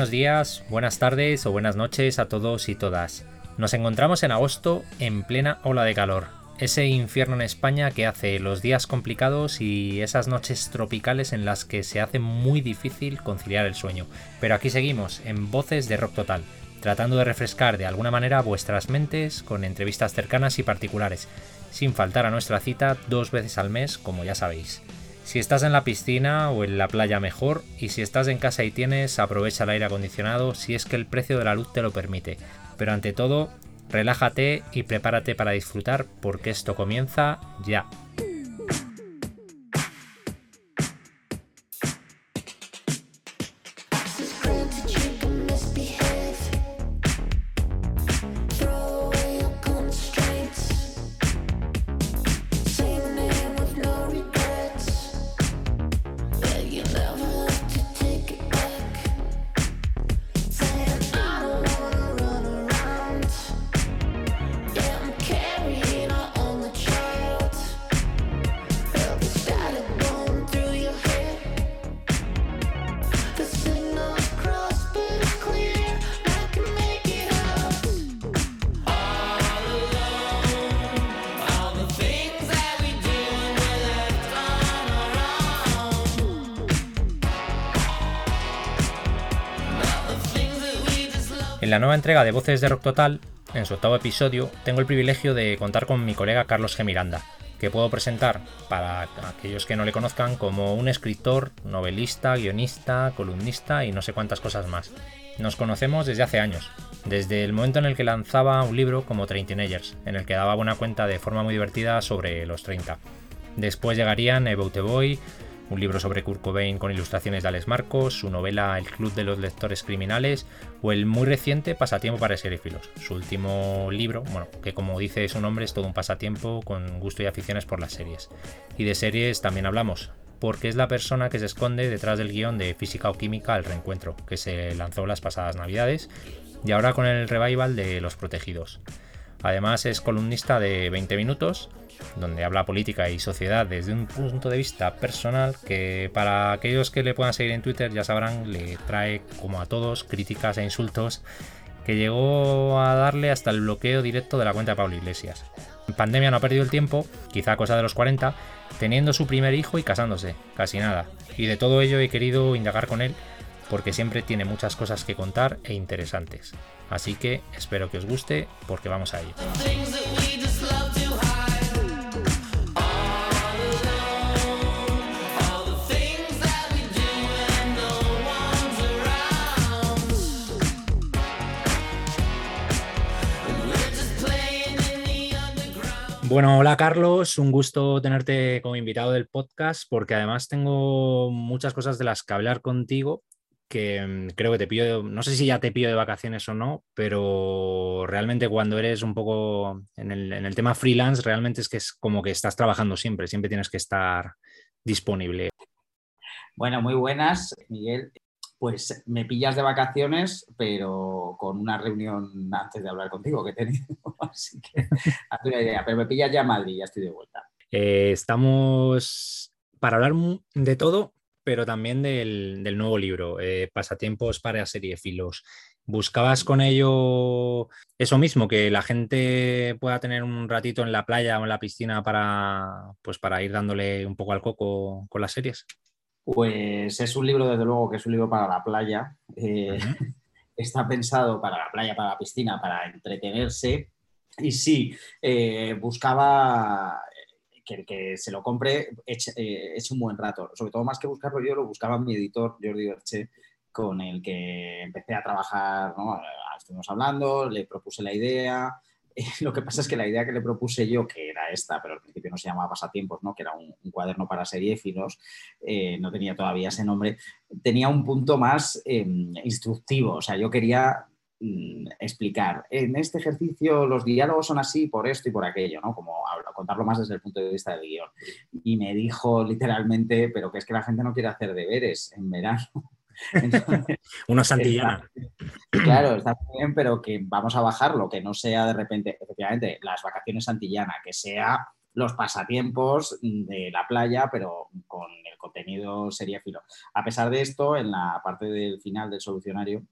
Buenos días, buenas tardes o buenas noches a todos y todas. Nos encontramos en agosto en plena ola de calor. Ese infierno en España que hace los días complicados y esas noches tropicales en las que se hace muy difícil conciliar el sueño. Pero aquí seguimos, en Voces de Rock Total, tratando de refrescar de alguna manera vuestras mentes con entrevistas cercanas y particulares, sin faltar a nuestra cita dos veces al mes, como ya sabéis. Si estás en la piscina o en la playa mejor, y si estás en casa y tienes, aprovecha el aire acondicionado si es que el precio de la luz te lo permite. Pero ante todo, relájate y prepárate para disfrutar porque esto comienza ya. Entrega de Voces de Rock Total, en su octavo episodio, tengo el privilegio de contar con mi colega Carlos G. Miranda, que puedo presentar para aquellos que no le conozcan como un escritor, novelista, guionista, columnista y no sé cuántas cosas más. Nos conocemos desde hace años, desde el momento en el que lanzaba un libro como Train Teenagers, en el que daba buena cuenta de forma muy divertida sobre los 30. Después llegarían About the Boy, un libro sobre Kurt Cobain con ilustraciones de Alex Marcos, su novela El Club de los Lectores Criminales o el muy reciente Pasatiempo para Seriéfilos, su último libro, bueno, que como dice su nombre es todo un pasatiempo con gusto y aficiones por las series. Y de series también hablamos, porque es la persona que se esconde detrás del guion de Física o Química al Reencuentro, que se lanzó las pasadas navidades y ahora con el revival de Los Protegidos. Además es columnista de 20 minutos donde habla política y sociedad desde un punto de vista personal que para aquellos que le puedan seguir en Twitter ya sabrán, le trae como a todos críticas e insultos que llegó a darle hasta el bloqueo directo de la cuenta de Pablo Iglesias. En pandemia no ha perdido el tiempo, quizá cosa de los 40, teniendo su primer hijo y casándose, casi nada. Y de todo ello he querido indagar con él porque siempre tiene muchas cosas que contar e interesantes. Así que espero que os guste porque vamos a ello. Bueno, hola Carlos, un gusto tenerte como invitado del podcast porque además tengo muchas cosas de las que hablar contigo que mm, creo que te pido, no sé si ya te pido de vacaciones o no, pero realmente cuando eres un poco en el, en el tema freelance, realmente es que es como que estás trabajando siempre, siempre tienes que estar disponible. Bueno, muy buenas, Miguel pues me pillas de vacaciones, pero con una reunión antes de hablar contigo que he tenido. Así que hazte una idea, pero me pillas ya a Madrid, ya estoy de vuelta. Eh, estamos para hablar de todo, pero también del, nuevo libro, eh, Pasatiempos para serie filos. ¿Buscabas con ello eso mismo, que la gente pueda tener un ratito en la playa o en la piscina para, pues para ir dándole un poco al coco con las series? Pues es un libro, desde luego, que es un libro para la playa. Eh, está pensado para la playa, para la piscina, para entretenerse. Y sí, eh, buscaba que el que se lo compre eche, eh, un buen rato. Sobre todo, más que buscarlo yo, lo buscaba mi editor, Jordi Berche, con el que empecé a trabajar. ¿no? Estuvimos hablando, le propuse la idea, lo que pasa es que la idea que le propuse yo, que era esta, pero al principio no se llamaba Pasatiempos, ¿no? que era un, cuaderno para seriéfilos, eh, no tenía todavía ese nombre, tenía un punto más em, instructivo. O sea, yo quería mm, explicar, en este ejercicio los diálogos son así por esto y por aquello, ¿no? Como contarlo más desde el punto de vista del guion. Y me dijo literalmente, pero que es que la gente no quiere hacer deberes en verano. Una santillana. claro, está bien, pero que vamos a bajarlo, que no sea de repente, efectivamente, las vacaciones santillana, que sea los pasatiempos de la playa, pero con el contenido sería filo. A pesar de esto, en la parte del final del solucionario,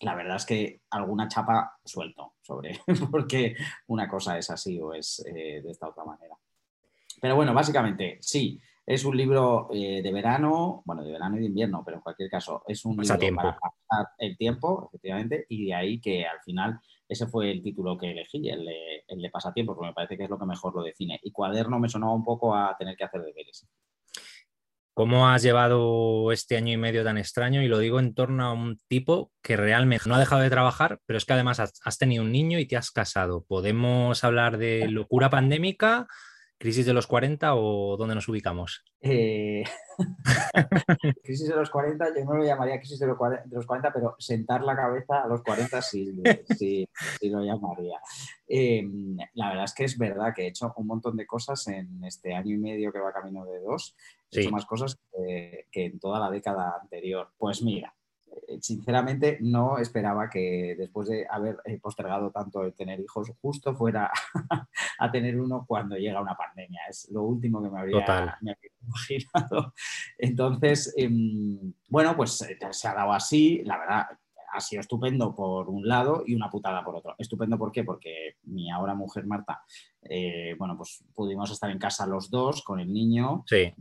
la verdad es que alguna chapa suelto sobre por qué una cosa es así o es eh, de esta otra manera. Pero bueno, básicamente, sí, es un libro eh, de verano, bueno, de verano y de invierno, pero en cualquier caso, es un libro para pasar el tiempo, efectivamente, y de ahí que al final ese fue el título que elegí, el de, el de pasatiempo, porque me parece que es lo que mejor lo define. Y cuaderno me sonaba un poco a tener que hacer deberes. ¿Cómo has llevado este año y medio tan extraño? Y lo digo en torno a un tipo que realmente no ha dejado de trabajar, pero es que además has tenido un niño y te has casado. ¿Podemos hablar de locura pandémica? ¿Crisis de los 40 o dónde nos ubicamos? Eh, crisis de los 40, yo no lo llamaría crisis de los 40, pero sentar la cabeza a los 40 sí, sí, lo llamaría. Em, la verdad es que es verdad que he hecho un montón de cosas en este año y medio que va camino de dos. He hecho más cosas que en toda la década anterior. Pues mira, sinceramente no esperaba que después de haber eh, postergado tanto el tener hijos, justo fuera a tener uno cuando llega una pandemia. Es lo último que me habría, imaginado. Entonces, em, bueno, pues eh, se ha dado así. La verdad, ha sido estupendo por un lado y una putada por otro. Estupendo, ¿por qué? Porque mi ahora mujer Marta, bueno, pues pudimos estar en casa los dos con el niño, sí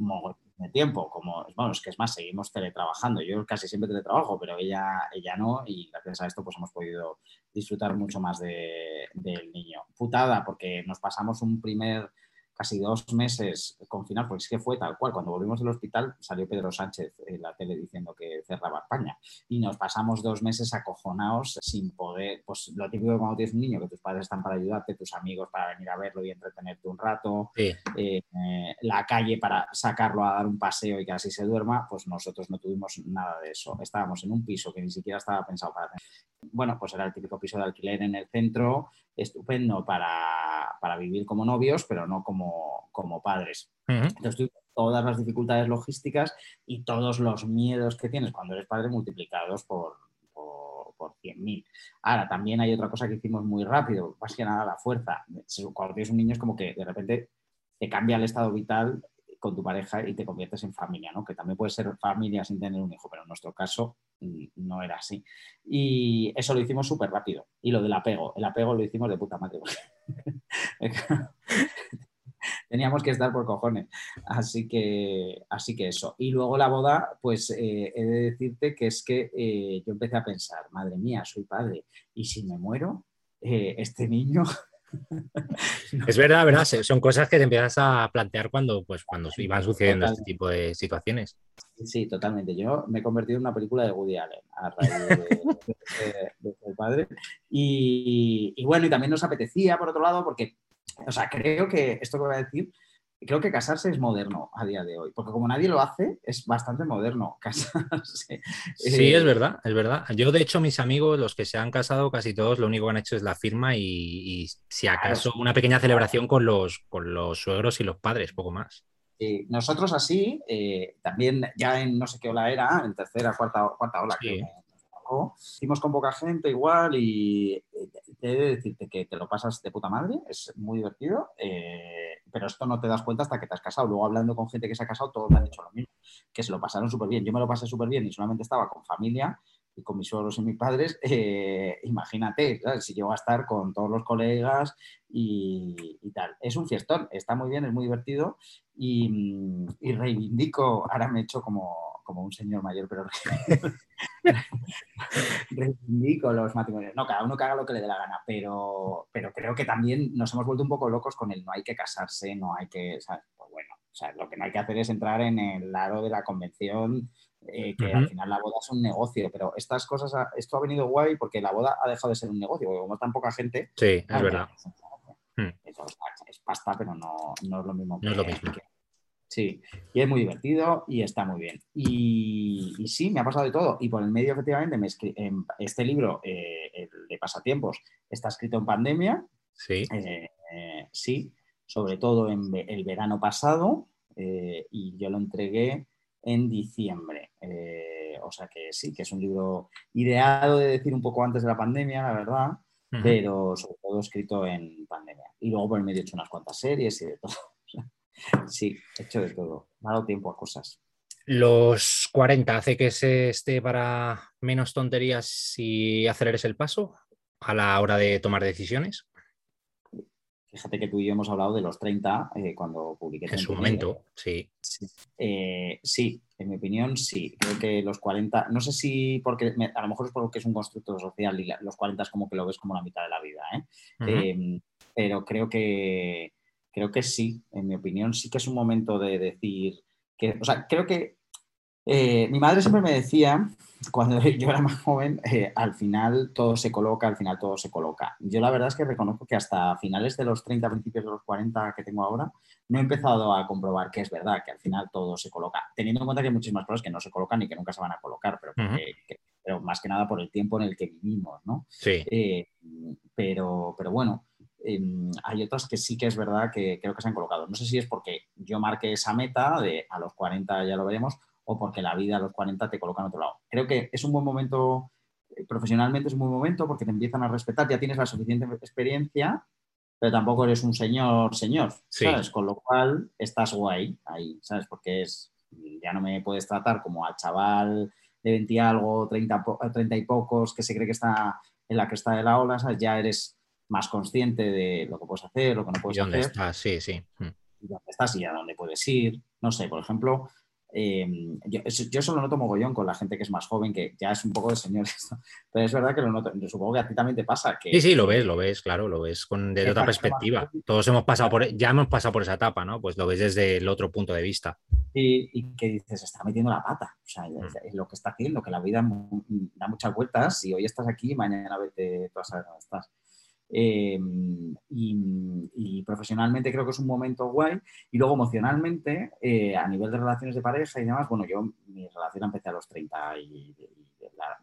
tiempo, como, bueno, es que es más, seguimos teletrabajando, yo casi siempre teletrabajo, pero ella, ella no, y gracias a esto pues hemos podido disfrutar mucho más de, del niño. Putada, porque nos pasamos un primer casi dos meses confinados, porque es que fue tal cual. Cuando volvimos del hospital salió Pedro Sánchez en la tele diciendo que cerraba España y nos pasamos dos meses acojonados sin poder, pues lo típico cuando tienes un niño, que tus padres están para ayudarte, tus amigos para venir a verlo y entretenerte un rato, eh, la calle para sacarlo a dar un paseo y que así se duerma, pues nosotros no tuvimos nada de eso. Estábamos en un piso que ni siquiera estaba pensado para tener. Bueno, pues era el típico piso de alquiler en el centro, estupendo para, para vivir como novios, pero no como, como padres. Entonces, todas las dificultades logísticas y todos los miedos que tienes cuando eres padre multiplicados por, por, por 100.000. Ahora, también hay otra cosa que hicimos muy rápido, más que nada la fuerza. Cuando tienes un niño es como que de repente te cambia el estado vital con tu pareja y te conviertes en familia, ¿no? Que también puede ser familia sin tener un hijo, pero en nuestro caso no era así. Y eso lo hicimos súper rápido. Y lo del apego, el apego lo hicimos de puta madre. Teníamos que estar por cojones. Así que, así que eso. Y luego la boda, pues eh, he de decirte que es que eh, yo empecé a pensar, madre mía, soy padre. Y si me muero, eh, este niño Es verdad, ¿verdad? Son cosas que te empiezas a plantear cuando, pues, cuando iban sucediendo este tipo de situaciones. Sí, totalmente. Yo me he convertido en una película de Woody Allen a raíz de, de, padre. Y, y, bueno, y también nos apetecía, por otro lado, porque, o sea, creo que esto que voy a decir creo que casarse es moderno a día de hoy, porque como nadie lo hace, es bastante moderno casarse. Sí, es eh, verdad, es verdad. Yo, de hecho, mis amigos, los que se han casado, casi todos, lo único que han hecho es la firma y, si acaso una pequeña celebración con los, con los suegros y los padres, poco más. nosotros así, eh, también ya en no sé qué ola era, en tercera, cuarta, cuarta ola, que hicimos con poca gente igual y eh, he de decirte que te lo pasas de puta madre, es muy divertido, eh, pero esto no te das cuenta hasta que te has casado. Luego hablando con gente que se ha casado, todos me han dicho lo mismo, que se lo pasaron súper bien. Yo me lo pasé súper bien y solamente estaba con familia y con mis suegros y mis padres, eh, imagínate, si llego a estar con todos los colegas y, tal. Es un fiestón, está muy bien, es muy divertido y, y reivindico, ahora me he hecho como como un señor mayor, pero reivindico los matrimonios. No, cada uno que haga lo que le dé la gana, pero, pero creo que también nos hemos vuelto un poco locos con el no hay que casarse, no hay que, Pues bueno, o sea, lo que no hay que hacer es entrar en el aro de la convención, eh, que al final la boda es un negocio, pero estas cosas, esto ha venido guay porque la boda ha dejado de ser un negocio, porque como tan poca gente... Sí, es verdad. Hmm. Es, pasta, pero no, no, es lo mismo. No es lo mismo. Sí, y es muy divertido y está muy bien. Y, sí, me ha pasado de todo. Y por el medio, efectivamente, me este libro, eh, el de pasatiempos, está escrito en pandemia. Sí. Eh, eh, sí, sobre todo en el verano pasado. y yo lo entregué en diciembre. o sea que sí, que es un libro ideado de decir un poco antes de la pandemia, la verdad. pero sobre todo escrito en pandemia. Y luego por el medio he hecho unas cuantas series y de todo. Sí, he hecho de todo. Me ha dado tiempo a cosas. ¿Los 40 hace que se esté para menos tonterías y aceleres el paso a la hora de tomar decisiones? Fíjate que tú y yo hemos hablado de los 30 eh, cuando publiqué. En su momento, sí. Eh, sí. en mi opinión, sí. Creo que los 40, no sé si porque, a lo mejor es porque es un constructo social y los 40 es como que lo ves como la mitad de la vida, ¿eh? em, pero creo que, creo que sí, en mi opinión, sí que es un momento de decir que, o sea, creo que mi madre siempre me decía cuando yo era más joven, eh, al final todo se coloca, al final todo se coloca. Yo la verdad es que reconozco que hasta finales de los 30, principios de los 40 que tengo ahora, no he empezado a comprobar que es verdad, que al final todo se coloca, teniendo en cuenta que hay muchísimas cosas que no se colocan y que nunca se van a colocar, pero, pero más que nada por el tiempo en el que vivimos, ¿no? Sí. Eh, pero, pero bueno, em, hay otras que sí que es verdad que creo que se han colocado. No sé si es porque yo marqué esa meta de a los 40 ya lo veremos, o porque la vida a los 40 te coloca en otro lado. Creo que es un buen momento, eh, profesionalmente es un buen momento porque te empiezan a respetar, ya tienes la suficiente experiencia, pero tampoco eres un señor, señor, ¿sabes? Con lo cual estás guay ahí, ¿sabes? Porque es, ya no me puedes tratar como al chaval de 20 y algo, 30, 30 y pocos que se cree que está en la cresta de la ola, ¿sabes? Ya eres más consciente de lo que puedes hacer, lo que no puedes ¿Y dónde hacer. estás? Sí, sí. Mm. Y dónde estás y a dónde puedes ir. No sé, por ejemplo, Em, yo, eso lo noto mogollón con la gente que es más joven, que ya es un poco de señor pero es verdad que lo noto, supongo que a ti también te pasa. Que, sí, sí, lo ves, lo ves, claro, lo ves con, desde otra perspectiva. Todos hemos pasado por, ya hemos pasado por esa etapa, ¿no? Pues lo ves desde el otro punto de vista. Y, y que dices, está metiendo la pata, o sea, mm. es, lo que está haciendo, que la vida da muchas vueltas y hoy estás aquí, mañana vete, tú a saber dónde estás. Em, y, profesionalmente creo que es un momento guay. Y luego emocionalmente, eh, a nivel de relaciones de pareja y demás, bueno, yo mi relación empecé a los 30 y,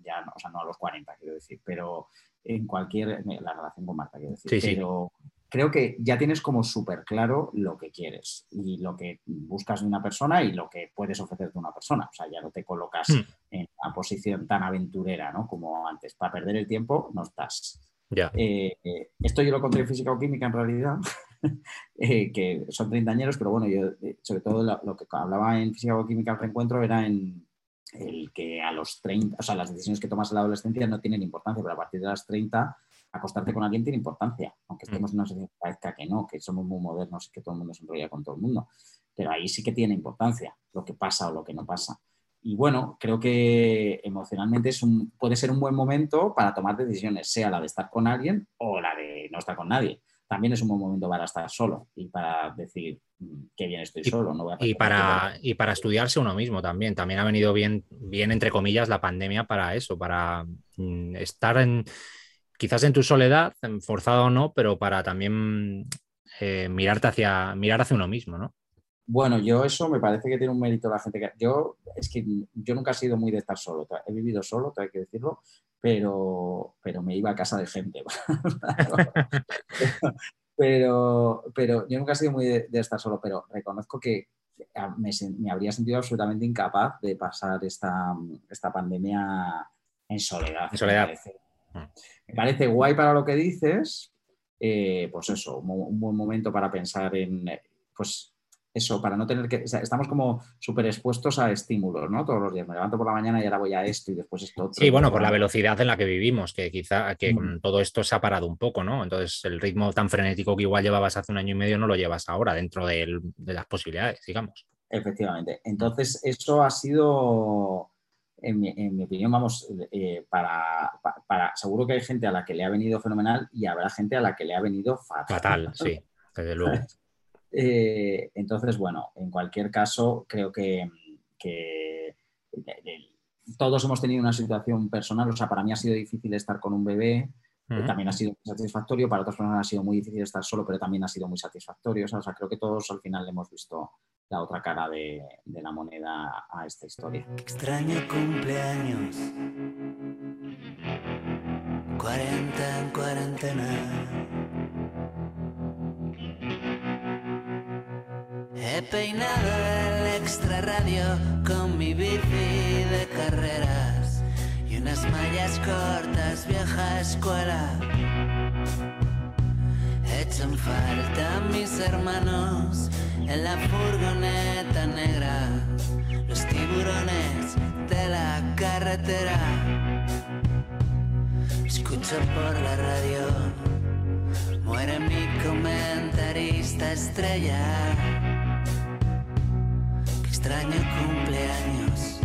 ya, o sea, no a los 40, quiero decir, pero en cualquier, la relación con Marta, quiero decir, pero creo que ya tienes como súper claro lo que quieres y lo que buscas de una persona y lo que puedes ofrecer de una persona. O sea, ya no te colocas hmm. en una posición tan aventurera, ¿no? Como antes. Para perder el tiempo no estás. Eh, esto yo lo encontré en física o química en realidad, eh, que son treintañeros, pero bueno, yo eh, sobre todo lo, que hablaba en física o química al reencuentro era en el que a los 30, o sea, las decisiones que tomas en la adolescencia no tienen importancia, pero a partir de las 30 acostarte con alguien tiene importancia, aunque mm. estemos en una sociedad que parezca que no, que somos muy modernos y que todo el mundo se enrolla con todo el mundo. Pero ahí sí que tiene importancia lo que pasa o lo que no pasa y bueno, creo que emocionalmente es un, puede ser un buen momento para tomar decisiones, sea la de estar con alguien o la de no estar con nadie. También es un buen momento para estar solo y para decir mm, qué bien estoy solo. No y, para, y para estudiarse uno mismo también. También ha venido bien, bien, entre comillas, la pandemia para eso, para mm, estar en, quizás en tu soledad, forzado o no, pero para también eh, mirarte hacia, mirar hacia uno mismo, ¿no? Bueno, yo eso me parece que tiene un mérito la gente que... Yo, es que yo nunca he sido muy de estar solo, he vivido solo, hay que decirlo, pero, pero me iba a casa de gente. pero, pero yo nunca he sido muy de, estar solo, pero reconozco que me, me, habría sentido absolutamente incapaz de pasar esta, esta pandemia en soledad. En soledad. Me parece, guay para lo que dices, eh, pues eso, un, buen momento para pensar en, pues eso, para no tener que, estamos como súper expuestos a estímulos, ¿no? Todos los días me levanto por la mañana y ahora voy a esto y después esto otro. Sí, bueno, por la velocidad en la que vivimos, que quizá que con todo esto se ha parado un poco, ¿no? Entonces el ritmo tan frenético que igual llevabas hace un año y medio no lo llevas ahora dentro de las posibilidades, digamos. Efectivamente. Entonces eso ha sido, en mi, opinión, vamos, eh, para, para, seguro que hay gente a la que le ha venido fenomenal y habrá gente a la que le ha venido fatal. Fatal, sí, desde luego. Eh, entonces, bueno, en cualquier caso, creo que, todos hemos tenido una situación personal. O sea, para mí ha sido difícil estar con un bebé, también ha sido satisfactorio. Para otras personas ha sido muy difícil estar solo, pero también ha sido muy satisfactorio. O sea, creo que todos al final hemos visto la otra cara de, de la moneda a esta historia. Extraño cumpleaños. 40 en cuarentena. He peinado el extra radio con mi bici de carreras y en las mallas cortas, vieja escuela. Echan falta mis hermanos en la furgoneta negra, los tiburones de la carretera. Escucho por la radio, muere mi comentarista estrella. Extraño cumpleaños.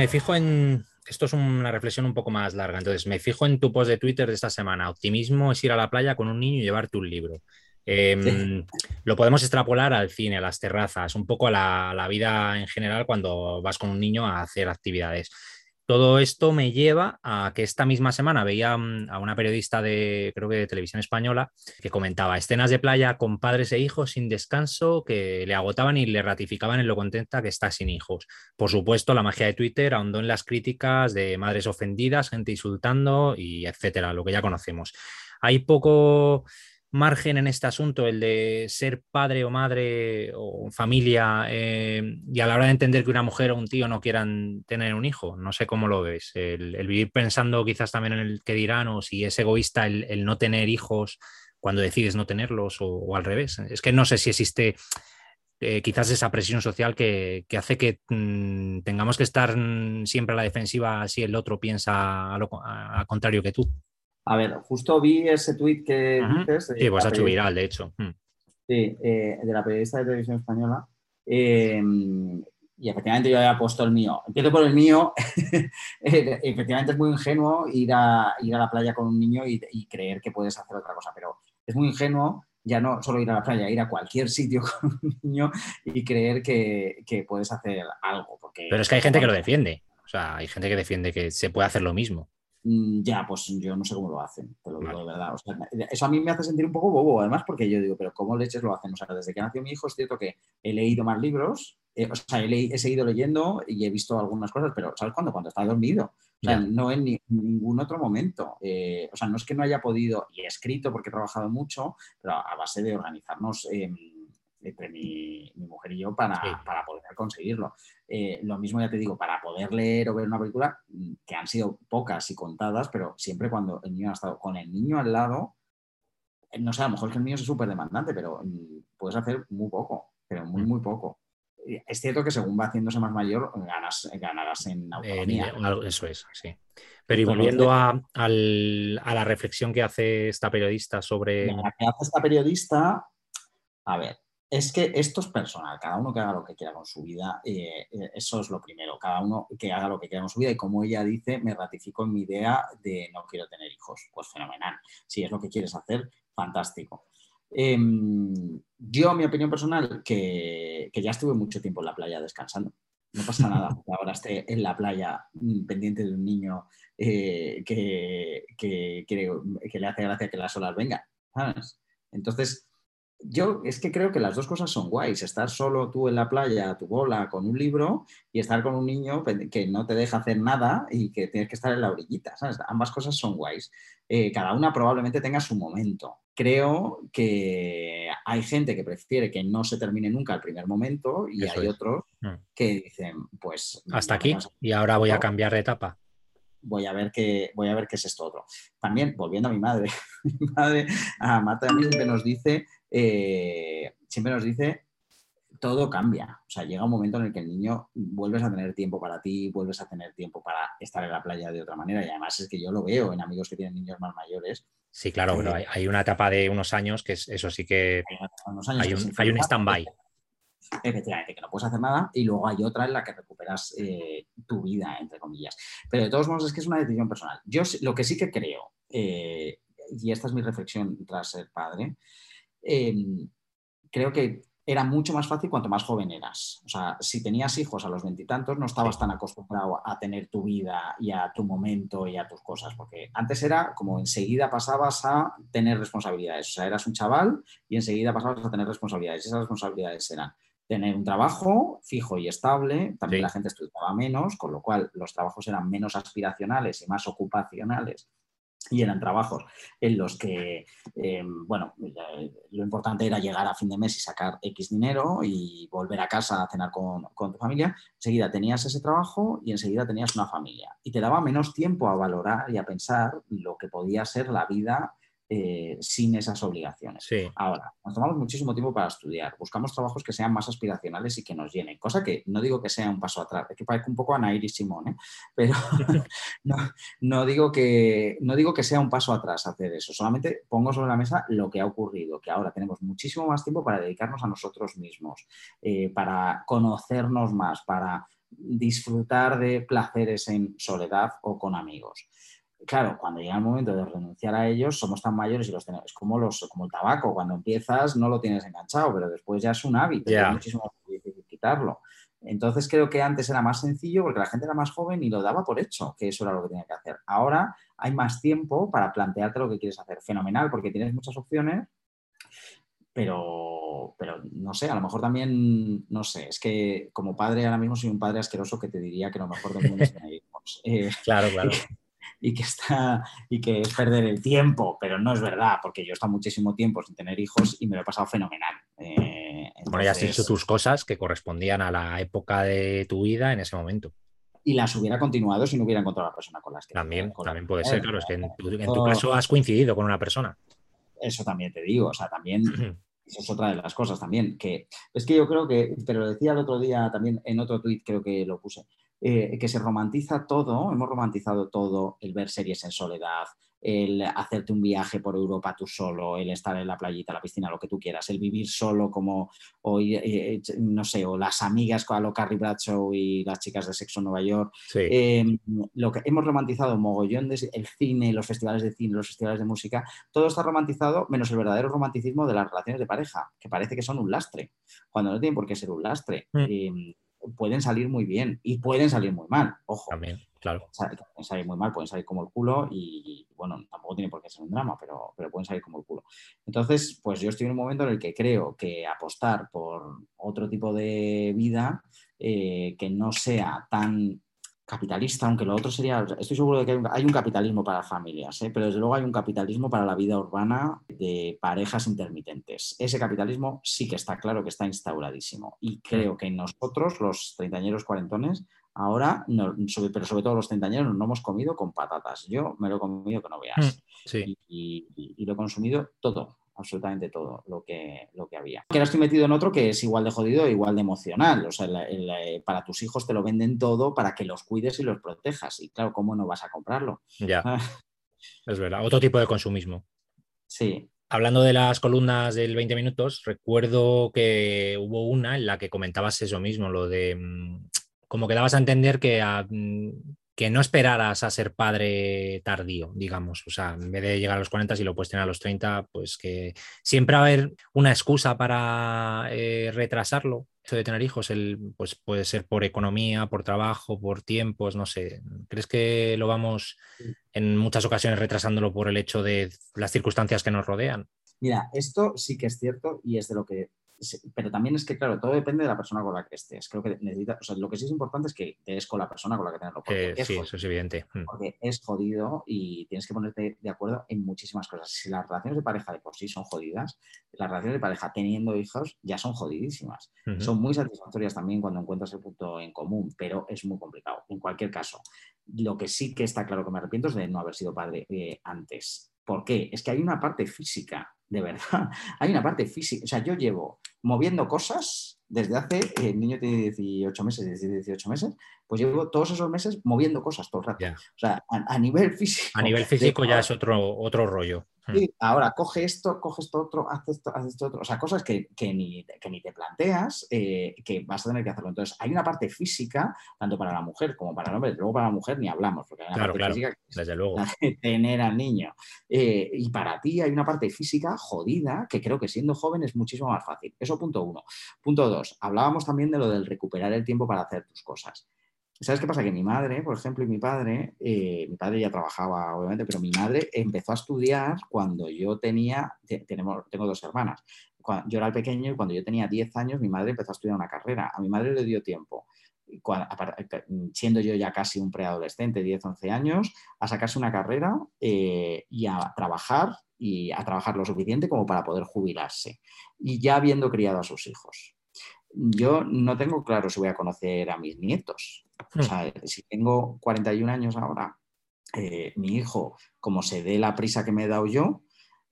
Me fijo en. Esto es una reflexión un poco más larga. Entonces, me fijo en tu post de Twitter de esta semana. Optimismo es ir a la playa con un niño y llevarte un libro. Em, Lo podemos extrapolar al cine, a las terrazas, un poco a la, a la vida en general cuando vas con un niño a hacer actividades. Todo esto me lleva a que esta misma semana veía mm, a una periodista de, creo que de televisión española, que comentaba escenas de playa con padres e hijos sin descanso que le agotaban y le ratificaban en lo contenta que está sin hijos. Por supuesto, la magia de Twitter ahondó en las críticas de madres ofendidas, gente insultando y etcétera, lo que ya conocemos. Hay poco margen en este asunto, el de ser padre o madre o familia, eh, y a la hora de entender que una mujer o un tío no quieran tener un hijo. No sé cómo lo ves. El, vivir pensando quizás también en el que dirán o si es egoísta el, no tener hijos cuando decides no tenerlos o, al revés. Es que no sé si existe eh, quizás esa presión social que, que hace que mm, tengamos que estar siempre a la defensiva si el otro piensa a lo, a- contrario que tú. A ver, justo vi ese tuit que dices. Sí, pues ha hecho viral, de hecho. Mm. Sí, eh, de la periodista de televisión española. eh, y efectivamente yo había puesto el mío. Empiezo por el mío. Eh, efectivamente es muy ingenuo ir a, ir a la playa con un niño y, y creer que puedes hacer otra cosa, pero es muy ingenuo ya no solo ir a la playa, ir a cualquier sitio con un niño y creer que, que puedes hacer algo. Porque, Pero es que hay gente que lo defiende. O sea, hay gente que defiende que se puede hacer lo mismo. Mm, Ya, pues yo no sé cómo lo hacen, te lo digo de verdad. O sea, eso a mí me hace sentir un poco bobo, además, porque yo digo, pero ¿cómo leches lo hacen? O sea, desde que nació mi hijo es cierto que he leído más libros, eh, o sea, he, le- he seguido leyendo y he visto algunas cosas, pero ¿sabes cuándo? Cuando está dormido. O sea, no en ni- ningún otro momento. Eh, o sea, no es que no haya podido, y he escrito porque he trabajado mucho, pero a base de organizarnos eh, entre mi, mi mujer y yo para, Sí. para poder conseguirlo. Eh, lo mismo ya te digo, para poder leer o ver una película, mm, que han sido pocas y contadas, pero siempre cuando el niño ha estado con el niño al lado, eh, no sé, a lo mejor es que el niño es súper demandante, pero mm, puedes hacer muy poco, pero muy, Mm. muy poco. Es cierto que según va haciéndose más mayor, ganas, ganarás en Eh, autonomía. eso es, sí. Pero y volviendo a, a la reflexión que hace esta periodista sobre... La que hace esta periodista, a ver, es que esto es personal, cada uno que haga lo que quiera con su vida, eh, eh, eso es lo primero, cada uno que haga lo que quiera con su vida y como ella dice, me ratifico en mi idea de no quiero tener hijos, pues fenomenal, si es lo que quieres hacer, fantástico. Em, yo, mi opinión personal, que, que ya estuve mucho tiempo en la playa descansando. No pasa nada, que ahora esté en la playa mm, pendiente de un niño eh, que, que, que le hace gracia que las olas vengan. ¿sabes? Entonces, yo es que creo que las dos cosas son guays. Estar solo tú en la playa, a tu bola, con un libro y estar con un niño que no te deja hacer nada y que tienes que estar en la orillita. ¿sabes? Ambas cosas son guays. Eh, cada una probablemente tenga su momento. Creo que hay gente que prefiere que no se termine nunca el primer momento y Eso hay es. otros Mm. que dicen, pues... Hasta aquí a- y ahora voy a cambiar de etapa. voy a ver qué, voy a ver qué es esto otro. También, volviendo a mi madre, mi madre, a Marta siempre nos dice, eh, siempre nos dice, todo cambia. O sea, llega un momento en el que el niño vuelves a tener tiempo para ti, vuelves a tener tiempo para estar en la playa de otra manera. Y además es que yo lo veo en amigos que tienen niños más mayores. Sí, claro, pero hay, hay una etapa de unos años que es, eso sí que hay, un, hay un stand-by. Efectivamente, que no puedes hacer nada y luego hay otra en la que recuperas eh, tu vida, entre comillas. Pero de todos modos es que es una decisión personal. Yo lo que sí que creo, eh, y esta es mi reflexión tras ser padre, em, creo que era mucho más fácil cuanto más joven eras. O sea, si tenías hijos a los veintitantos, no estabas tan acostumbrado a tener tu vida y a tu momento y a tus cosas, porque antes era como enseguida pasabas a tener responsabilidades. O sea, eras un chaval y enseguida pasabas a tener responsabilidades. Esas responsabilidades eran tener un trabajo fijo y estable, también la gente estudiaba menos, con lo cual los trabajos eran menos aspiracionales y más ocupacionales y eran trabajos en los que, eh, bueno, lo importante era llegar a fin de mes y sacar X dinero y volver a casa a cenar con, con, tu familia. Enseguida tenías ese trabajo y enseguida tenías una familia. Y te daba menos tiempo a valorar y a pensar lo que podía ser la vida eh, sin esas obligaciones. Ahora, nos tomamos muchísimo tiempo para estudiar, buscamos trabajos que sean más aspiracionales y que nos llenen, cosa que no digo que sea un paso atrás, es que parece un poco Anair y Simón, ¿eh? pero no, digo que, no digo que sea un paso atrás hacer eso, solamente pongo sobre la mesa lo que ha ocurrido, que ahora tenemos muchísimo más tiempo para dedicarnos a nosotros mismos, eh, para conocernos más, para disfrutar de placeres en soledad o con amigos claro, cuando llega el momento de renunciar a ellos, somos tan mayores y los tenemos. Es como, los, como el tabaco, cuando empiezas no lo tienes enganchado, pero después ya es un hábito, es muchísimo difícil quitarlo. Entonces creo que antes era más sencillo porque la gente era más joven y lo daba por hecho, que eso era lo que tenía que hacer. Ahora hay más tiempo para plantearte lo que quieres hacer. Fenomenal, porque tienes muchas opciones, pero, pero no sé, a lo mejor también, no sé, es que como padre ahora mismo soy un padre asqueroso que te diría que lo mejor del mundo es tener hijos. Eh, claro, claro y que, está, y que es perder el tiempo, pero no es verdad, porque yo he estado muchísimo tiempo sin tener hijos y me lo he pasado fenomenal. Eh, bueno, ya has hecho tus cosas que correspondían a la época de tu vida en ese momento. Y las hubiera continuado si no hubiera encontrado a la persona con las que... También, también puede ser, claro, es que en tu, caso has coincidido con una persona. Eso también te digo, o sea, también... Eso es otra de las cosas también, que es que yo creo que, pero lo decía el otro día también en otro tuit, creo que lo puse, eh, que se romantiza todo, hemos romantizado todo, el ver series en soledad, el hacerte un viaje por Europa tú solo, el estar en la playita, la piscina, lo que tú quieras, el vivir solo como, hoy eh, eh, no sé, o las amigas con lo Carrie Bradshaw y las chicas de Sexo en Nueva York. Em, lo que hemos romantizado mogollón de el cine, los festivales de cine, los festivales de música, todo está romantizado menos el verdadero romanticismo de las relaciones de pareja, que parece que son un lastre, cuando no tienen por qué ser un lastre. Mm. Em, pueden salir muy bien y pueden salir muy mal, ojo. También, claro. Pueden salir muy mal, pueden salir como el culo y, bueno, tampoco tiene por qué ser un drama, pero, pero pueden salir como el culo. Entonces, pues yo estoy en un momento en el que creo que apostar por otro tipo de vida eh, que no sea tan capitalista, aunque lo otro sería, estoy seguro de que hay un, capitalismo para familias, ¿eh? pero desde luego hay un capitalismo para la vida urbana de parejas intermitentes. Ese capitalismo sí que está claro que está instauradísimo y creo que nosotros, los treintañeros cuarentones, ahora, pero sobre todo los treintañeros, nos hemos comido con patatas. Yo me lo he comido que no veas. Mm, y lo he consumido todo absolutamente todo lo que, lo que había. Que ahora estoy metido en otro que es igual de jodido, igual de emocional. O sea, para tus hijos te lo venden todo para que los cuides y los protejas. Y claro, ¿cómo no vas a comprarlo? Ya. es verdad. Otro tipo de consumismo. Sí. Hablando de las columnas del 20 minutos, recuerdo que hubo una en la que comentabas eso mismo, lo de mm, como que dabas a entender que a, mm, que no esperaras a ser padre tardío, digamos. O sea, en vez de llegar a los 40 y lo puedes tener a los 30, pues que siempre va a haber una excusa para eh, retrasarlo. Eso de tener hijos, el, pues puede ser por economía, por trabajo, por tiempos, no sé. ¿Crees que lo vamos en muchas ocasiones retrasándolo por el hecho de las circunstancias que nos rodean? Mira, esto sí que es cierto y es de lo que pero también es que, claro, todo depende de la persona con la que estés. Creo que necesitas, o sea, lo que sí es importante es que estés con la persona con la que tenerlo. Porque sí, eso es evidente. Mm. Porque es jodido y tienes que ponerte de acuerdo en muchísimas cosas. Si las relaciones de pareja de por sí son jodidas, las relaciones de pareja teniendo hijos ya son jodidísimas. Son muy satisfactorias también cuando encuentras el punto en común, pero es muy complicado. En cualquier caso, Lo que sí que está claro que me arrepiento es de no haber sido padre eh, antes. ¿Por qué? Es que hay una parte física, de verdad. Hay una parte física. O sea, yo llevo moviendo cosas desde hace, el niño tiene 18 meses, 18 meses, pues llevo todos esos meses moviendo cosas todo el rato. O sea, a, nivel físico. A nivel físico ya es otro, otro rollo. Ahora coge esto, coge esto otro, haz esto, haz esto otro. O sea, cosas que, ni, ni te planteas eh, que vas a tener que hacerlo. Entonces, hay una parte física, tanto para la mujer como para el hombre. Luego para la mujer ni hablamos, porque hay una claro, parte claro, física desde luego. tener al niño. Eh, y para ti hay una parte física jodida que creo que siendo joven es muchísimo más fácil. Eso punto uno. Punto dos, hablábamos también de lo del recuperar el tiempo para hacer tus cosas. ¿Sabes qué pasa? Que mi madre, por ejemplo, y mi padre, eh, mi padre ya trabajaba, obviamente, pero mi madre empezó a estudiar cuando yo tenía, tenemos, tengo dos hermanas, yo era el pequeño y cuando yo tenía 10 años, mi madre empezó a estudiar una carrera. A mi madre le dio tiempo, siendo yo ya casi un preadolescente, 10, 11 años, a sacarse una carrera eh, y a trabajar y a trabajar lo suficiente como para poder jubilarse. Y ya habiendo criado a sus hijos yo no tengo claro si voy a conocer a mis nietos. O hmm. sea, si tengo 41 años ahora, eh, mi hijo, como se dé la prisa que me he dado yo,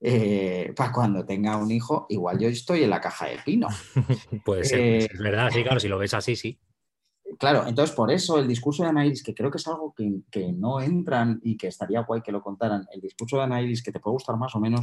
eh, para cuando tenga un hijo, igual yo estoy en la caja de pino. Puede ser, eh, es verdad, sí, claro, si lo ves así, sí. Claro, entonces por eso el discurso de Anairis, que creo que es algo que, que, no entran y que estaría guay que lo contaran, el discurso de Anairis, que te puede gustar más o menos,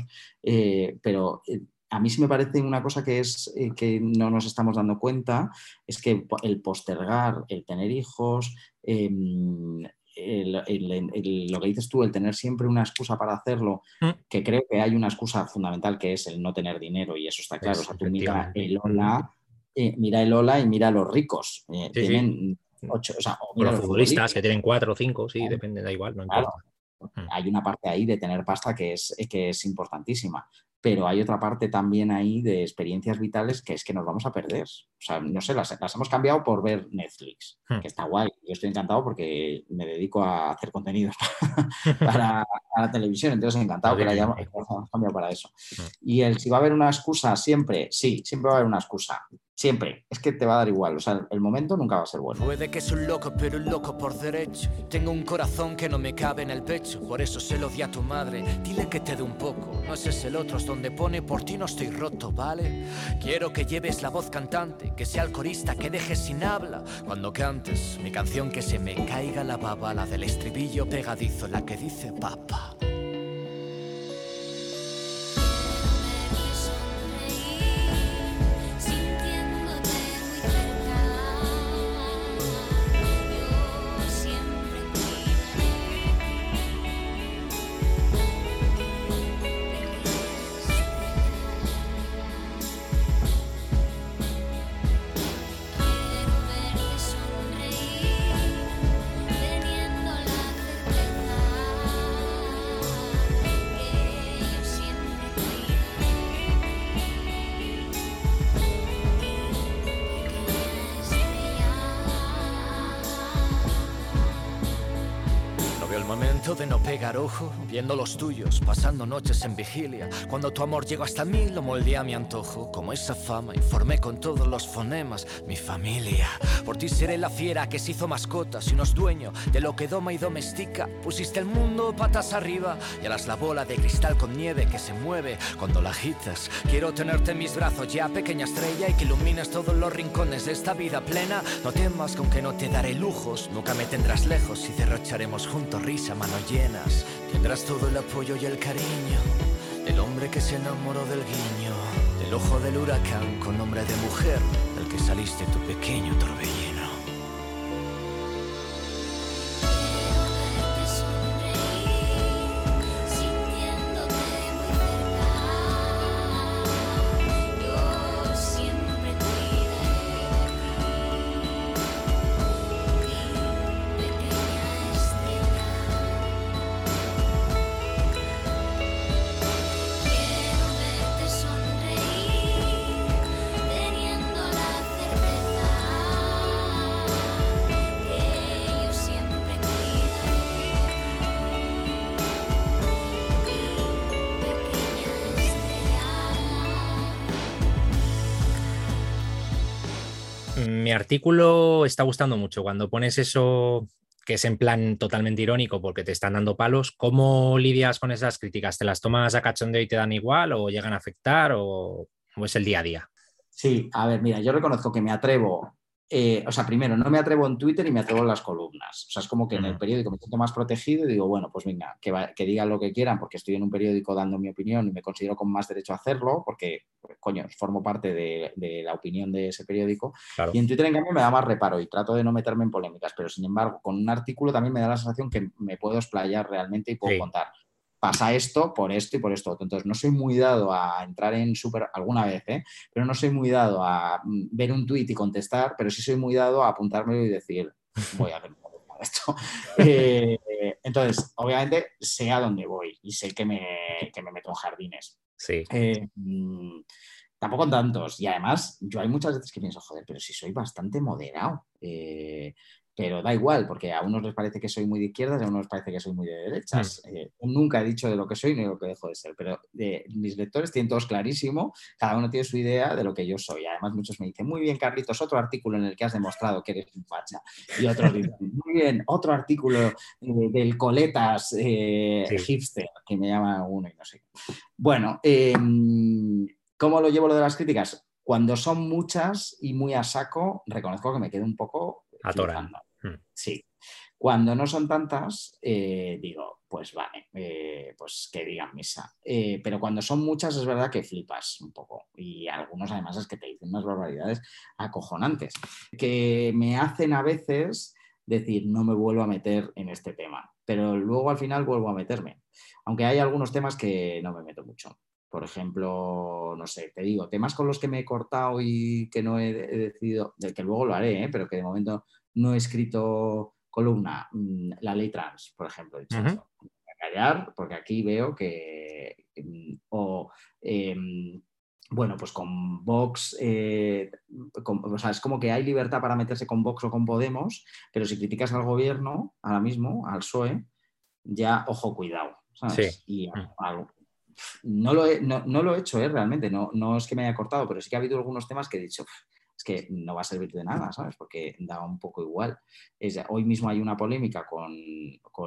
pero a mí sí me parece una cosa que es eh, que no nos estamos dando cuenta, es que el postergar, el tener hijos, em, lo que dices tú, el tener siempre una excusa para hacerlo, mm. que creo que hay una excusa fundamental que es el no tener dinero y eso está claro. o sea, tú mira el Ola, eh, mira el Ola y mira los ricos. Eh, tienen ocho, o, sea, los futbolistas que tienen cuatro o cinco, sí, depende, da igual, no importa. Mm. Hay una parte ahí de tener pasta que es, que es importantísima pero hay otra parte también ahí de experiencias vitales que es que nos vamos a perder. O sea, no sé, las, hemos cambiado por ver Netflix, hmm. que está guay. Yo estoy encantado porque me dedico a hacer contenidos para, la televisión, entonces encantado que la hayamos cambiado para eso. Hmm. Y el si va a haber una excusa siempre, sí, siempre va a haber una excusa. Siempre. Es que te va a dar igual. O sea, el momento nunca va a ser bueno. Puede que soy un loco, pero un loco por derecho. Tengo un corazón que no me cabe en el pecho. Por eso se lo di a tu madre. Dile que te dé un poco. No es el otro, es donde pone por ti no estoy roto, ¿vale? Quiero que lleves la voz cantante, que sea el corista, que dejes sin habla. Cuando cantes mi canción, que se me caiga la baba, la del estribillo pegadizo, la que dice papa. Viendo los tuyos, pasando noches en vigilia. Cuando tu amor llegó hasta mí, lo moldeé a mi antojo. Como esa fama, informé con todos los fonemas mi familia. Por ti seré la fiera que se hizo mascota, si no es dueño de lo que doma y domestica. Pusiste el mundo patas arriba y harás la bola de cristal con nieve que se mueve cuando la agitas. Quiero tenerte en mis brazos ya, pequeña estrella, y que ilumines todos los rincones de esta vida plena. No temas con que no te daré lujos, nunca me tendrás lejos y derrocharemos juntos risa, mano llenas, tendrás todo el apoyo y el cariño del hombre que se enamoró del guiño, del ojo del huracán con nombre de mujer, del que saliste tu pequeño torbellino. Artículo está gustando mucho. Cuando pones eso que es en plan totalmente irónico porque te están dando palos, ¿cómo lidias con esas críticas? ¿Te las tomas a cachondeo y te dan igual o llegan a afectar o, o es el día a día? Sí, a ver, mira, yo reconozco que me atrevo eh, o sea, primero, no me atrevo en Twitter y me atrevo en las columnas. O sea, es como que en el periódico me siento más protegido y digo, bueno, pues venga, que, digan lo que quieran porque estoy en un periódico dando mi opinión y me considero con más derecho a hacerlo porque, coño, formo parte de, la opinión de ese periódico. Y en Twitter, en cambio, me da más reparo y trato de no meterme en polémicas, pero sin embargo, con un artículo también me da la sensación que me puedo explayar realmente y puedo contar pasa esto por esto y por esto. Entonces, no soy muy dado a entrar en súper, alguna vez, ¿eh? pero no soy muy dado a mm, ver un tuit y contestar, pero sí soy muy dado a apuntármelo y decir, voy a ver esto. Eh, entonces, obviamente, sé a dónde voy y sé que me, que me meto en jardines. Sí. Eh, mm, tampoco tantos. Y además, yo hay muchas veces que pienso, joder, pero si soy bastante moderado pero da igual, porque a unos les parece que soy muy de izquierdas y a unos les parece que soy muy de derechas. Mm. Eh, nunca he dicho de lo que soy ni de lo que dejo de ser, pero eh, mis lectores tienen todos clarísimo, cada uno tiene su idea de lo que yo soy. Además, muchos me dicen, muy bien, Carlitos, otro artículo en el que has demostrado que eres un facha. Y otros dicen, muy bien, otro artículo eh, del Coletas hipster, que me llama uno y no sé. Bueno, em, ¿cómo lo llevo lo de las críticas? Cuando son muchas y muy a saco, reconozco que me quedo un poco atorando. Hmm. Sí. Cuando no son tantas, eh, digo, pues vale, eh, pues que digan misa. Eh, pero cuando son muchas es verdad que flipas un poco. Y algunos además es que te dicen unas barbaridades acojonantes, que me hacen a veces decir, no me vuelvo a meter en este tema. Pero luego al final vuelvo a meterme. Aunque hay algunos temas que no me meto mucho. Por ejemplo, no sé, te digo, temas con los que me he cortado y que no he, decidido, de que luego lo haré, pero que de momento no he escrito columna, mm, la ley trans, por ejemplo. Dicho callar, porque aquí veo que, mm, o, em, bueno, pues con Vox, eh, o sea, es como que hay libertad para meterse con Vox o con Podemos, pero si criticas al gobierno, ahora mismo, al PSOE, ya, ojo, cuidado. ¿sabes? Y mm. no, lo he, no, lo he hecho eh, realmente, no, no es que me haya cortado, pero sí que ha habido algunos temas que he dicho, es que no va a servir de nada, ¿sabes? Porque da un poco igual. hoy mismo hay una polémica con,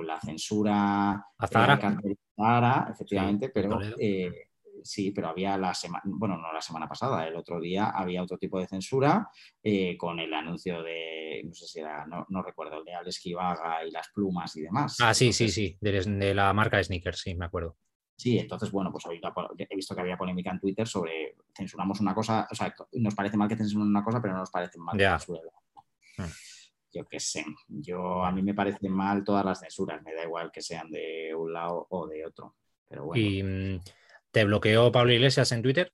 la censura a Zara, Zara efectivamente, pero eh, sí, pero había la semana, bueno, no la semana pasada, el otro día había otro tipo de censura eh, con el anuncio de, no sé si era, no, recuerdo, el de Alex Kivaga y las plumas y demás. Ah, sí, sí, sí, de, de la marca de sneakers, sí, me acuerdo. Sí, entonces, bueno, pues he visto que había polémica en Twitter sobre censuramos una cosa, o sea, nos parece mal que censuren una cosa, pero no nos parece mal que censuren mm. Yo qué sé, yo a mí me parecen mal todas las censuras, me da igual que sean de un lado o de otro. Pero bueno. ¿Y mm, te bloqueó Pablo Iglesias en Twitter?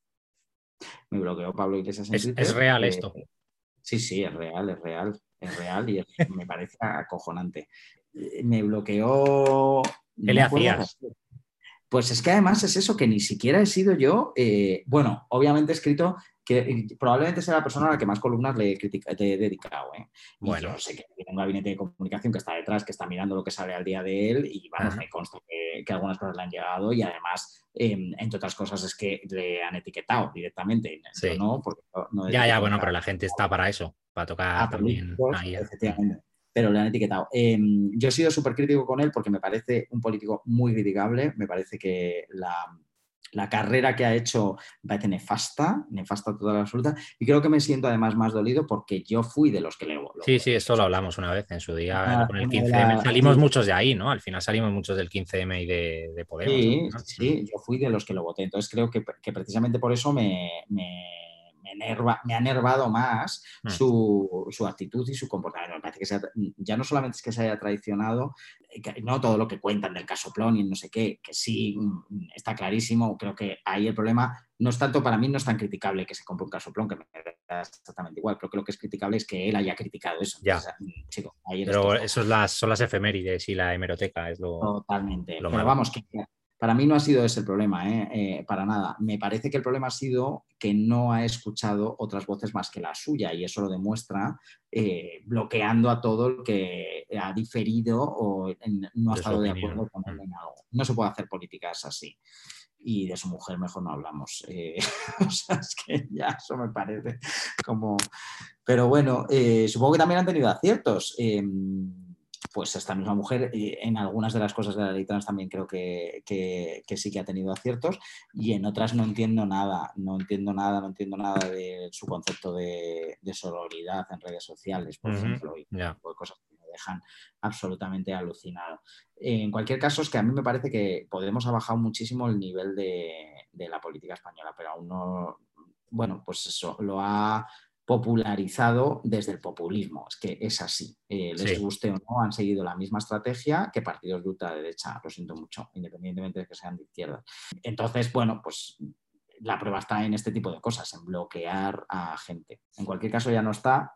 Me bloqueó Pablo Iglesias en Twitter. ¿Es real eh, esto? Sí, sí, es real, es real, es real y me parece acojonante. Me bloqueó. ¿Qué le hacías? Pues es que además es eso, que ni siquiera he sido yo, eh, bueno, obviamente he escrito que probablemente sea la persona a la que más columnas le he, dedicado. ¿eh? Bueno, yo sé que tiene un gabinete de comunicación que está detrás, que está mirando lo que sale al día de él y vamos, me consta que, algunas cosas le han llegado y además, em, entre otras cosas, es que le han etiquetado directamente. No, ya, ya, bueno, pero la gente está para eso, para tocar ah, también. Ahí, efectivamente pero le han etiquetado. Em, yo he sido súper crítico con él porque me parece un político muy criticable, me parece que la, carrera que ha hecho me parece nefasta, nefasta toda la absoluta, y creo que me siento además más dolido porque yo fui de los que le... sí, sí, esto lo hablamos una vez en su día ah, con el 15M. Salimos muchos de ahí, ¿no? Al final salimos muchos del 15M y de, de Podemos. Sí, sí, yo fui de los que lo voté, entonces creo que, precisamente por eso me me ha enervado más mm. su, actitud y su comportamiento. Me parece que ya no solamente es que se haya traicionado, eh, no todo lo que cuentan del caso Plon y no sé qué, que sí mm, está clarísimo, creo que ahí el problema no es tanto, para mí no es tan criticable que se compre un caso Plon, que me da exactamente igual, creo que lo que es criticable es que él haya criticado eso. Ya. Pero eso es las, son las efemérides y la hemeroteca, es lo... Totalmente. Lo Pero vamos, que para mí no ha sido ese el problema, ¿eh? Eh, para nada. Me parece que el problema ha sido que no ha escuchado otras voces más que la suya y eso lo demuestra eh, bloqueando a todo el que ha diferido o no ha estado de acuerdo con él en algo. No se puede hacer políticas así. Y de su mujer mejor no hablamos. o sea, es que ya eso me parece como... Pero bueno, supongo que también han tenido aciertos. Pues esta misma mujer en algunas de las cosas de la ley trans también creo que, sí que ha tenido aciertos y en otras no entiendo nada, no entiendo nada, no entiendo nada de su concepto de, sororidad en redes sociales, por ejemplo, y cosas que me dejan absolutamente alucinado. En cualquier caso, es que a mí me parece que Podemos ha bajado muchísimo el nivel de, de la política española, pero aún no, bueno, pues eso, lo ha popularizado desde el populismo. Es que es así. Eh, les guste o no, han seguido la misma estrategia que partidos de ultraderecha, lo siento mucho, independientemente de que sean de izquierda. Entonces, bueno, pues la prueba está en este tipo de cosas, en bloquear a gente. En cualquier caso, ya no está,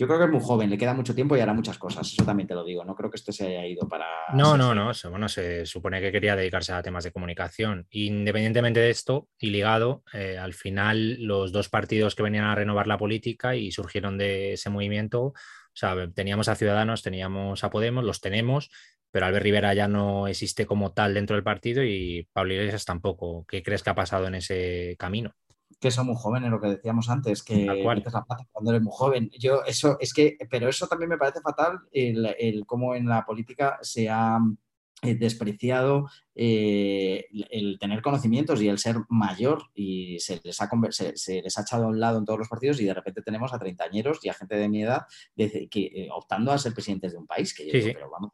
yo creo que es muy joven, le queda mucho tiempo y hará muchas cosas, eso también te lo digo. No creo que este se haya ido para. No, no, no. Bueno, se supone que quería dedicarse a temas de comunicación. Independientemente de esto y ligado, eh, al final los dos partidos que venían a renovar la política y surgieron de ese movimiento, o sea, teníamos a Ciudadanos, teníamos a Podemos, los tenemos, pero Albert Rivera ya no existe como tal dentro del partido y Pablo Iglesias tampoco. ¿Qué crees que ha pasado en ese camino? Que somos jóvenes, lo que decíamos antes, que metes la pata cuando eres muy joven. Yo, eso es que, pero eso también me parece fatal, el, cómo en la política se ha eh, despreciado eh, el tener conocimientos y el ser mayor y se les, ha, se, les ha echado a un lado en todos los partidos y de repente tenemos a treintañeros y a gente de mi edad que, eh, optando a ser presidentes de un país, que yo digo, pero vamos,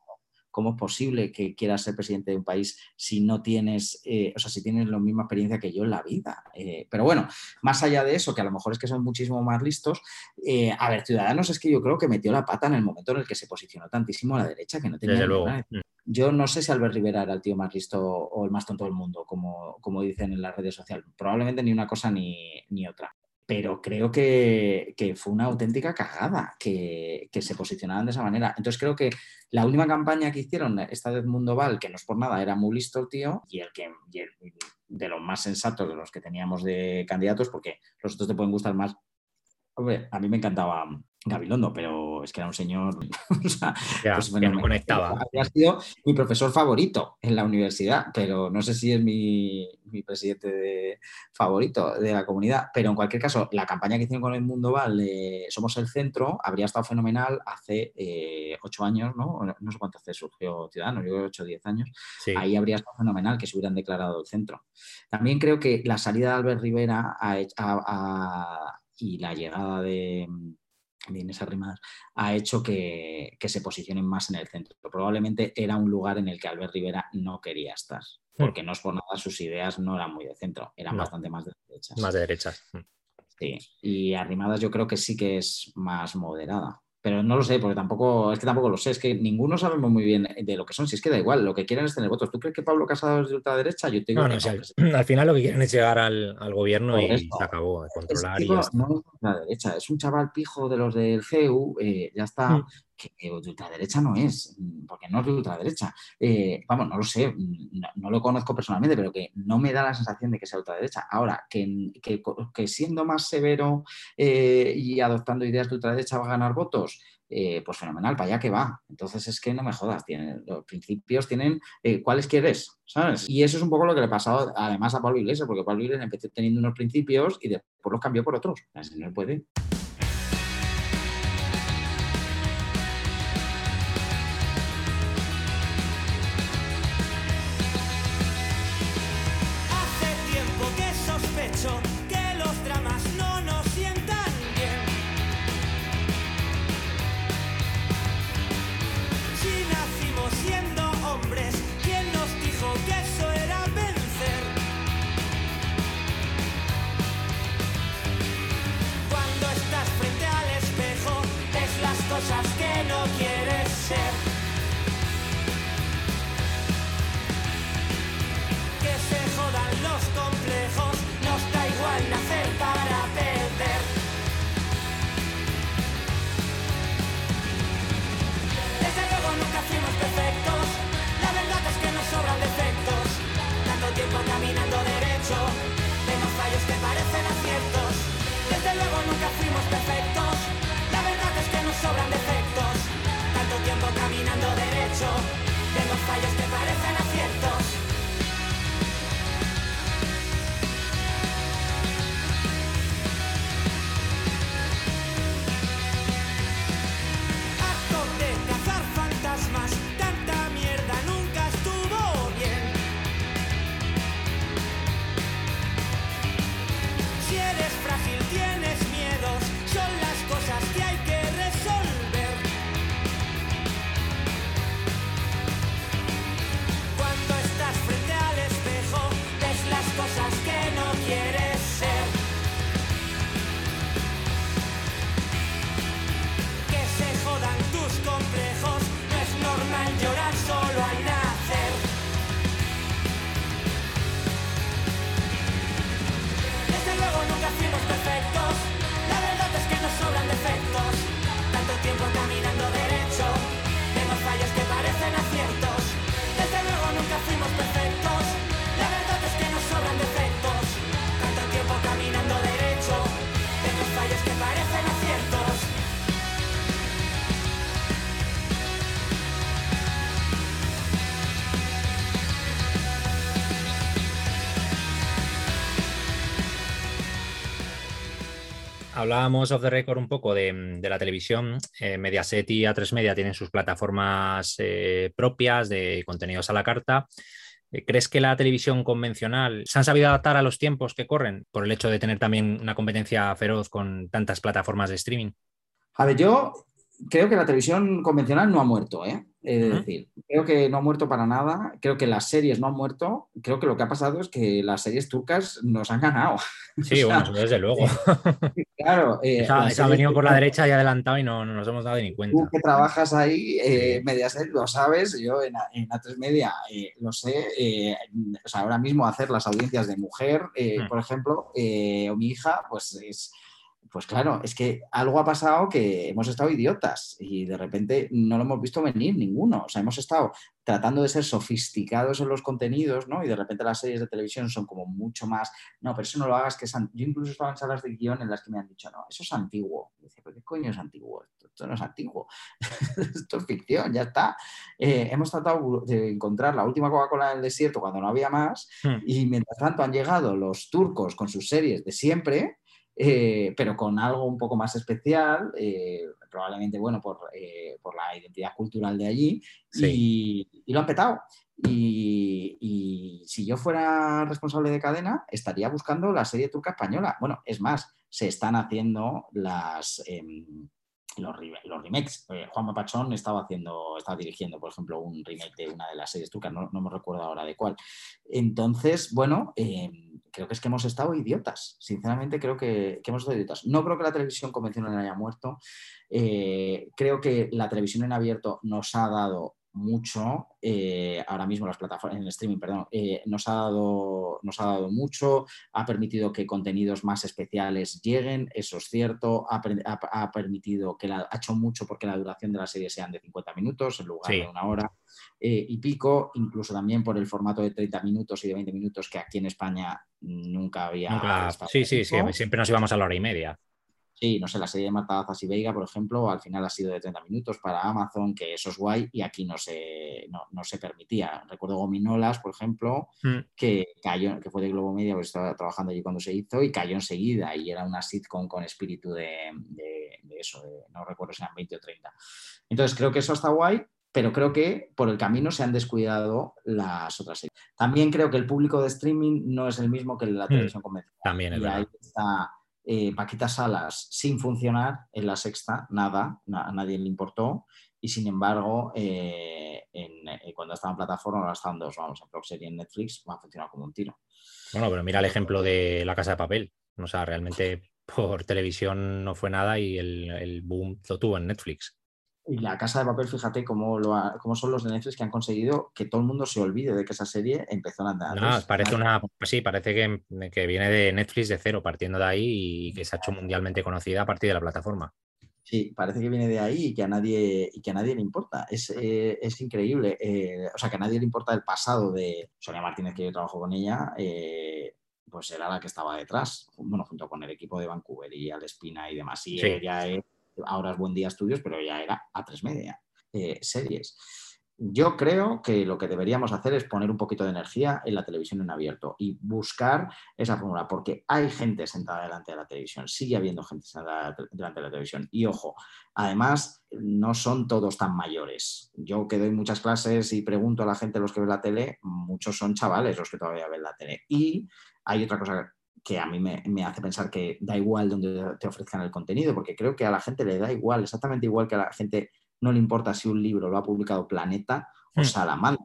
¿Cómo es posible que quieras ser presidente de un país si no tienes, eh, o sea, si tienes la misma experiencia que yo en la vida? Eh, pero bueno, más allá de eso, que a lo mejor es que son muchísimo más listos, eh, a ver, Ciudadanos es que yo creo que metió la pata en el momento en el que se posicionó tantísimo a la derecha que no tenía Desde luego. Yo no sé si Albert Rivera era el tío más listo o el más tonto del mundo, como, como dicen en las redes sociales. Probablemente ni una cosa ni, ni otra pero creo que, fue una auténtica cagada que, se posicionaran de esa manera. Entonces creo que la última campaña que hicieron, esta de Mundo Val, que no es por nada, era muy listo el tío, y el que de los más sensatos de los que teníamos de candidatos, porque los otros te pueden gustar más. A mí me encantaba Gabilondo, pero es que era un señor pues, que no conectaba. Había sido mi profesor favorito en la universidad, pero no sé si es mi, presidente favorito de la comunidad. Pero en cualquier caso, la campaña que hicieron con el Mundo Val Somos el Centro habría estado fenomenal hace eh, ocho años, ¿no? No sé cuánto hace surgió Ciudadanos, yo creo ocho o diez años. Ahí habría estado fenomenal que se hubieran declarado el centro. También creo que la salida de Albert Rivera y la llegada de Inés Arrimadas, ha hecho que, se posicionen más en el centro. Probablemente era un lugar en el que Albert Rivera no quería estar, hmm. porque no es por nada, sus ideas no eran muy de centro, eran bastante más de derechas. Más de derechas. Hmm. Sí, y Arrimadas yo creo que sí que es más moderada pero no lo sé, porque tampoco, es que tampoco lo sé, es que ninguno sabemos muy bien de lo que son, si es que da igual, lo que quieren es tener votos. ¿Tú crees que Pablo Casado es de ultraderecha? Yo tengo al final lo que quieren es llegar al, gobierno y se acabó, controlar y ya está. No es ultraderecha, es un chaval pijo de los del CEU, eh, ya está, mm. Que, de ultraderecha no es, porque no es de ultraderecha. Eh, vamos, no lo sé, no, lo conozco personalmente, pero que no me da la sensación de que sea ultraderecha. Ahora, que, que, siendo más severo eh, y adoptando ideas de ultraderecha va a ganar votos, eh, pues fenomenal, para allá que va. Entonces es que no me jodas, tienen, los principios tienen eh, cuáles quieres, ¿sabes? Y eso es un poco lo que le pasado además a Pablo Iglesias, porque Pablo Iglesias empezó teniendo unos principios y después los cambió por otros. Así no puede. Hablábamos of the record un poco de, mm, la televisión. Eh, Mediaset y A3 Media tienen sus plataformas eh, propias de contenidos a la carta. Eh, ¿Crees que la televisión convencional se han sabido adaptar a los tiempos que corren por el hecho de tener también una competencia feroz con tantas plataformas de streaming? A ver, yo creo que la televisión convencional no ha muerto, ¿eh? Es decir, creo que no ha muerto para nada, creo que las series no han muerto, creo que lo que ha pasado es que las series turcas nos han ganado. Sí, bueno, desde luego. claro. Eh, ha venido por la derecha y adelantado y no, nos hemos dado ni cuenta. Tú que trabajas ahí, eh, Mediaset, lo sabes, yo en, en A3 Media eh, lo sé, eh, o sea, ahora mismo hacer las audiencias de mujer, hmm. por ejemplo, o mi hija, pues es pues claro, es que algo ha pasado que hemos estado idiotas y de repente no lo hemos visto venir ninguno. O sea, hemos estado tratando de ser sofisticados en los contenidos, ¿no? Y de repente las series de televisión son como mucho más, no, pero eso no lo hagas, que es Yo incluso estaba en salas de guion en las que me han dicho, no, eso es antiguo. Y dice, ¿pero qué coño es antiguo? Esto, no es antiguo, esto es ficción, ya está. Eh, hemos tratado de encontrar la última Coca-Cola en el desierto cuando no había más hmm. y mientras tanto han llegado los turcos con sus series de siempre eh, pero con algo un poco más especial, eh, probablemente, bueno, eh, por, la identidad cultural de allí, y, lo han petado. Y, y, si yo fuera responsable de cadena, estaría buscando la serie turca española. Bueno, es más, se están haciendo las, em, los, los remakes. Eh, Juan Mapachón estaba haciendo, estaba dirigiendo, por ejemplo, un remake de una de las series turcas, no, me recuerdo ahora de cuál. Entonces, bueno, em, creo que es que hemos estado idiotas. Sinceramente, creo que, hemos estado idiotas. No creo que la televisión convencional haya muerto. Eh, creo que la televisión en abierto nos ha dado mucho, eh, ahora mismo las plataformas, en el streaming, perdón, eh, nos, ha dado, nos ha dado mucho, ha permitido que contenidos más especiales lleguen, eso es cierto, ha, permitido que la, ha hecho mucho porque la duración de la serie sean de 50 minutos en lugar de una hora eh, y pico, incluso también por el formato de 30 minutos y de 20 minutos que aquí en España nunca había. sí, sí, sí, siempre nos íbamos a la hora y media. Sí, no sé, la serie de Marta y Veiga, por ejemplo, al final ha sido de 30 minutos para Amazon, que eso es guay, y aquí no se, no, se permitía. Recuerdo Gominolas, por ejemplo, mm. que cayó, que fue de Globo Media, porque estaba trabajando allí cuando se hizo, y cayó enseguida, y era una sitcom con espíritu de, eso, no recuerdo si eran 20 o 30. Entonces creo que eso está guay, pero creo que por el camino se han descuidado las otras series. También creo que el público de streaming no es el mismo que el de la mm. televisión convencional. También es y ahí está eh, Paquita Salas sin funcionar en la sexta, nada, a nadie le importó. Y sin embargo, eh, eh, cuando estaba en plataforma, ahora están dos, vamos, en Proxy y en Netflix, va a funcionar como un tiro. Bueno, pero mira el ejemplo de La Casa de Papel. O sea, realmente por televisión no fue nada y el, el boom lo tuvo en Netflix. Y la casa de papel, fíjate cómo, lo cómo son los de Netflix que han conseguido que todo el mundo se olvide de que esa serie empezó a andar. No, parece una, sí, parece que, que, viene de Netflix de cero, partiendo de ahí y que se ha hecho mundialmente conocida a partir de la plataforma. Sí, parece que viene de ahí y que a nadie, y que a nadie le importa. Es, eh, es increíble. Eh, o sea, que a nadie le importa el pasado de Sonia Martínez, que yo trabajo con ella. Eh, pues era la que estaba detrás, bueno, junto con el equipo de Vancouver y Al Espina y demás. Y ella es ahora es Buen Día Estudios, pero ya era a tres media eh, series. Yo creo que lo que deberíamos hacer es poner un poquito de energía en la televisión en abierto y buscar esa fórmula, porque hay gente sentada delante de la televisión, sigue habiendo gente sentada delante de la televisión. Y ojo, además, no son todos tan mayores. Yo que doy muchas clases y pregunto a la gente, los que ven la tele, muchos son chavales los que todavía ven la tele. Y hay otra cosa que a mí me, hace pensar que da igual donde te ofrezcan el contenido, porque creo que a la gente le da igual, exactamente igual que a la gente no le importa si un libro lo ha publicado Planeta o hmm. Salamandra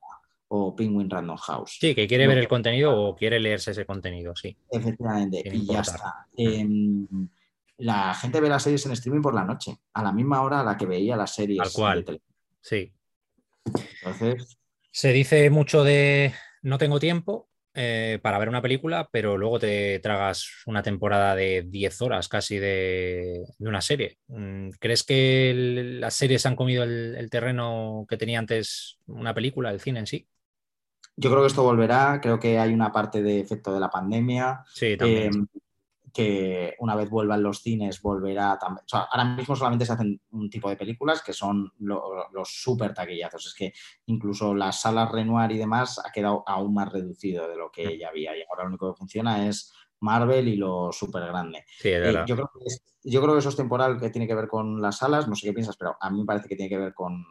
o Penguin Random House. Sí, que quiere ver el contenido o quiere leerse ese contenido, sí. Efectivamente, y ya está. Em, la gente ve las series en streaming por la noche, a la misma hora a la que veía las series. Tal cual. Sí. Entonces. Se dice mucho de no tengo tiempo eh, para ver una película, pero luego te tragas una temporada de 10 horas casi de, una serie. Mm, ¿Crees que las series han comido el, terreno que tenía antes una película, el cine en sí? Yo creo que esto volverá, creo que hay una parte de efecto de la pandemia. Sí, también. Em, que una vez vuelvan los cines volverá también. ahora mismo solamente se hacen un tipo de películas que son los súper taquillazos. Es que incluso las salas Renoir y demás ha quedado aún más reducido de lo que ya había. Y ahora lo único que funciona es Marvel y lo súper grande. Eh, yo, creo que yo creo que eso es temporal, que tiene que ver con las salas, no sé qué piensas, pero a mí me parece que tiene que ver con,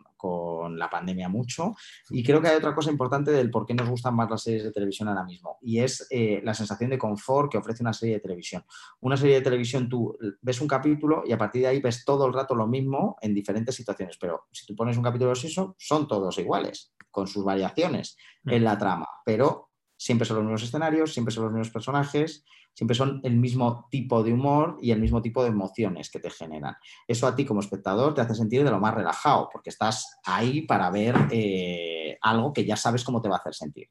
la pandemia mucho. Y creo que hay otra cosa importante del por qué nos gustan más las series de televisión ahora mismo, y es eh, la sensación de confort que ofrece una serie de televisión. Una serie de televisión, tú ves un capítulo y a partir de ahí ves todo el rato lo mismo en diferentes situaciones, pero si tú pones un capítulo de eso, son todos iguales, con sus variaciones en mm. la trama, pero siempre son los mismos escenarios, siempre son los mismos personajes siempre son el mismo tipo de humor y el mismo tipo de emociones que te generan. Eso a ti como espectador te hace sentir de lo más relajado, porque estás ahí para ver eh, algo que ya sabes cómo te va a hacer sentir.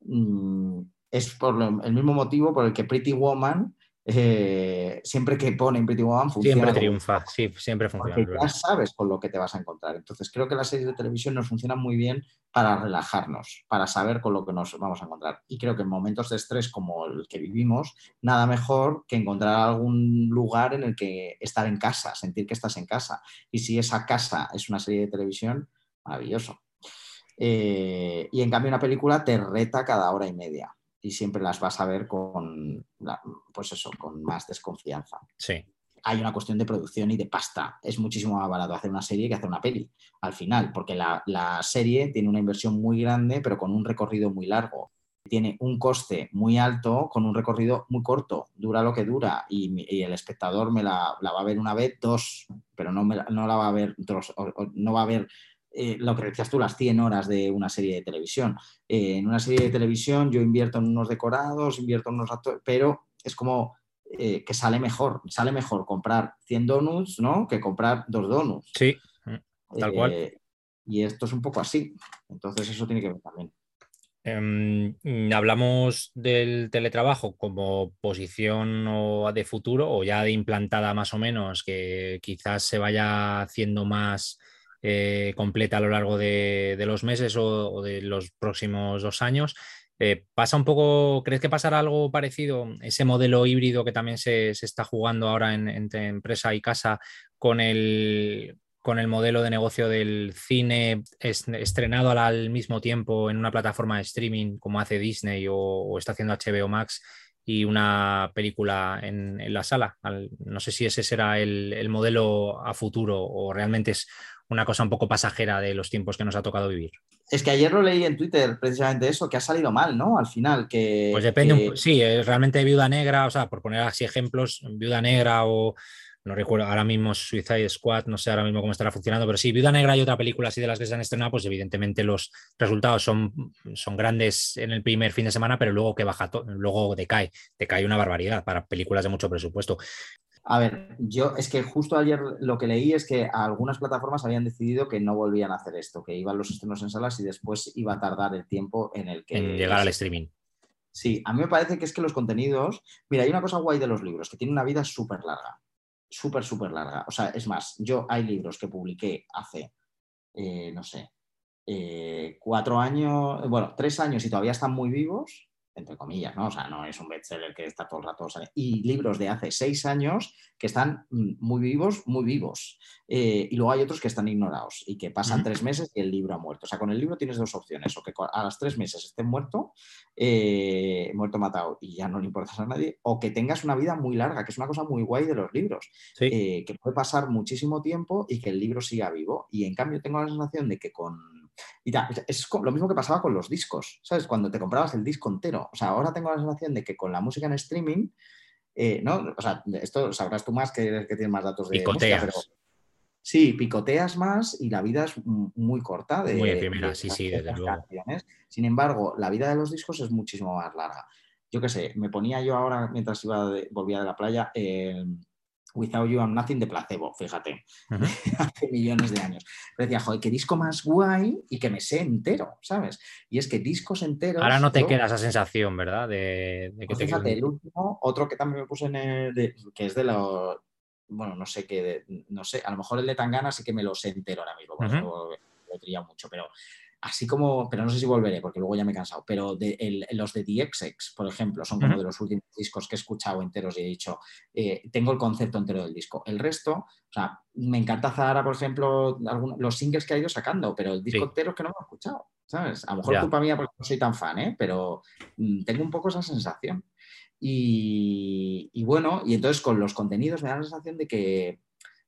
Mm, es por el mismo motivo por el que Pretty Woman eh, siempre que ponen Pretty Woman funciona. Siempre triunfa, sí, siempre funciona. Porque ya sabes con lo que te vas a encontrar. Entonces creo que las series de televisión nos funcionan muy bien para relajarnos, para saber con lo que nos vamos a encontrar. Y creo que en momentos de estrés como el que vivimos, nada mejor que encontrar algún lugar en el que estar en casa, sentir que estás en casa. Y si esa casa es una serie de televisión, maravilloso. Eh, y en cambio una película te reta cada hora y media y siempre las vas a ver con, pues eso, con más desconfianza. Sí. Hay una cuestión de producción y de pasta. Es muchísimo más barato hacer una serie que hacer una peli al final, porque la, serie tiene una inversión muy grande, pero con un recorrido muy largo. Tiene un coste muy alto con un recorrido muy corto. Dura lo que dura y, el espectador me la, va a ver una vez, dos, pero no, no la va a ver dos, no va a ver eh, lo que decías tú, las 100 horas de una serie de televisión. Eh, en una serie de televisión yo invierto en unos decorados, invierto en unos actores, pero es como eh, que sale mejor, sale mejor comprar 100 donuts, ¿no? Que comprar dos donuts. Sí, tal cual. Y esto es un poco así. Entonces eso tiene que ver también. Em, hablamos del teletrabajo como posición o de futuro o ya de implantada más o menos, que quizás se vaya haciendo más eh, completa a lo largo de, los meses o, de los próximos dos años. Eh, ¿Pasa un poco, crees que pasará algo parecido, ese modelo híbrido que también se, está jugando ahora entre empresa y casa con el, con el modelo de negocio del cine estrenado al, mismo tiempo en una plataforma de streaming como hace Disney o, está haciendo HBO Max y una película en, la sala? no sé si ese será el modelo a futuro o realmente es una cosa un poco pasajera de los tiempos que nos ha tocado vivir. Es que ayer lo leí en Twitter precisamente eso, que ha salido mal, ¿no? Al final, que... Pues depende, sí, eh, realmente Viuda Negra, o sea, por poner así ejemplos, Viuda Negra o no recuerdo ahora mismo Suicide Squad, no sé ahora mismo cómo estará funcionando, pero sí, Viuda Negra y otra película así de las que se han estrenado, pues evidentemente los resultados son, son grandes en el primer fin de semana, pero luego que baja, luego decae, decae una barbaridad para películas de mucho presupuesto. A ver, yo es que justo ayer lo que leí es que algunas plataformas habían decidido que no volvían a hacer esto, que iban los estrenos en salas y después iba a tardar el tiempo en el que... En llegar al streaming. Sí, a mí me parece que es que los contenidos... Mira, hay una cosa guay de los libros, que tiene una vida súper larga, súper, súper larga. O sea, es más, yo hay libros que publiqué hace, eh, no sé, eh, cuatro años, bueno, tres años y todavía están muy vivos entre comillas, ¿no? O sea, no es un bestseller que está todo el rato. y libros de hace seis años que están mm, muy vivos, muy vivos. Eh, y luego hay otros que están ignorados y que pasan tres meses y el libro ha muerto. O sea, con el libro tienes dos opciones: o que a las tres meses esté muerto, eh, muerto, matado y ya no le importas a nadie, o que tengas una vida muy larga, que es una cosa muy guay de los libros, eh, que puede pasar muchísimo tiempo y que el libro siga vivo. Y en cambio, tengo la sensación de que con y es lo mismo que pasaba con los discos, ¿sabes? Cuando te comprabas el disco entero. O sea, ahora tengo la sensación de que con la música en streaming Eh, ¿no? O sea, esto sabrás tú más que, que tienes más datos de Picoteas. música, pero sí, picoteas más y la vida es muy corta. De, Muy efímera, de sí, sí, desde luego. Sin embargo, la vida de los discos es muchísimo más larga. Yo qué sé, me ponía yo ahora, mientras iba de- volvía de la playa, eh, Without You I'm Nothing de Placebo, fíjate, hace millones de años. Pero decía, joder, qué disco más guay y que me sé entero, ¿sabes? Y es que discos enteros... Ahora no te yo- queda esa sensación, ¿verdad? De, de que pues te fíjate, el último, otro que también me puse en el de- que es de los, bueno, no sé qué, de- no sé, a lo mejor el de Tangana sí que me lo sé entero ahora mismo, por eso lo mucho, pero así como, pero no sé si volveré porque luego ya me he cansado, pero de, el- los de The XX, por ejemplo, son como de los últimos discos que he escuchado enteros y he dicho, eh, tengo el concepto entero del disco. El resto, o sea, me encanta Zahara, por ejemplo, los singles que ha ido sacando, pero el disco Sí. entero es que no lo he escuchado, ¿sabes? A lo mejor es culpa mía porque no soy tan fan, ¿eh? Pero mm, tengo un poco esa sensación. Y, y bueno, y entonces con los contenidos me da la sensación de que,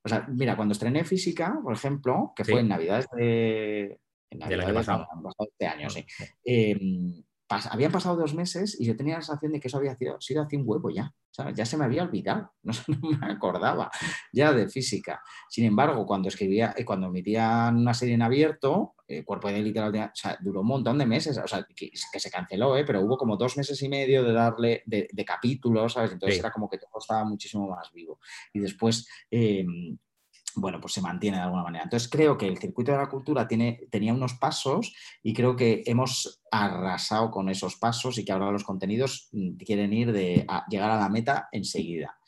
o sea, mira, cuando estrené física, por ejemplo, que Sí. fue en Navidades de... Del año pasado. este año, sí. Eh, pas- habían pasado dos meses y yo tenía la sensación de que eso había sido, sido hace un huevo ya. ¿sabes? Ya se me había olvidado, no, no me acordaba ya de física. Sin embargo, cuando escribía, eh, cuando emitían una serie en abierto, eh, Cuerpo de Literal, de- o sea, duró un montón de meses, o sea, que, que se canceló, ¿eh? pero hubo como dos meses y medio de darle, de, de capítulos, ¿sabes? Entonces Sí. era como que todo estaba muchísimo más vivo. Y después, eh, bueno, pues se mantiene de alguna manera. Entonces creo que el circuito de la cultura tiene, tenía unos pasos y creo que hemos arrasado con esos pasos y que ahora los contenidos mm, quieren ir de a llegar a la meta enseguida.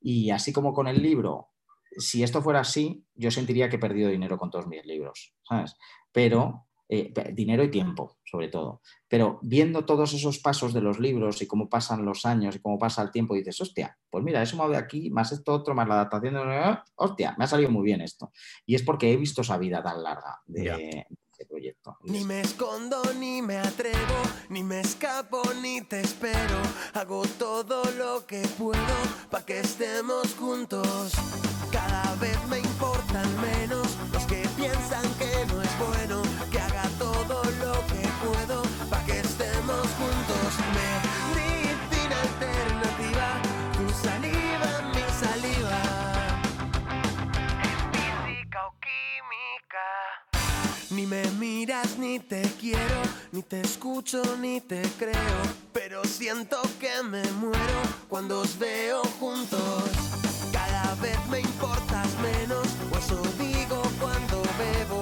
Y así como con el libro, si esto fuera así, yo sentiría que he perdido dinero con todos mis libros, ¿sabes? Pero eh, dinero y tiempo, sobre todo. Pero viendo todos esos pasos de los libros y cómo pasan los años y cómo pasa el tiempo, dices, hostia, pues mira, eso de aquí, más esto otro, más la adaptación de... Hostia, me ha salido muy bien esto. Y es porque he visto esa vida tan larga de este proyecto. Ni me escondo, ni me atrevo, ni me escapo, ni te espero. Hago todo lo que puedo para que estemos juntos. Ni me miras ni te quiero, ni te escucho ni te creo, pero siento que me muero cuando os veo juntos. Cada vez me importas menos, o eso digo cuando bebo,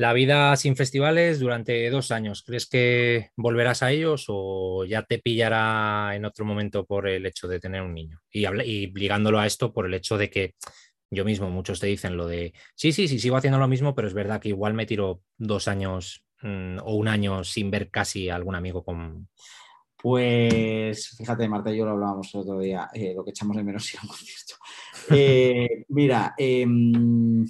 La vida sin festivales durante dos años. ¿Crees que volverás a ellos o ya te pillará en otro momento por el hecho de tener un niño? Y, y ligándolo a esto por el hecho de que yo mismo, muchos te dicen lo de, sí, sí, sí, sigo haciendo lo mismo, pero es verdad que igual me tiro dos años mm, o un año sin ver casi a algún amigo con... Pues fíjate, Marta y yo lo hablábamos el otro día, eh, lo que echamos de menos ir a. Eh, mira, em,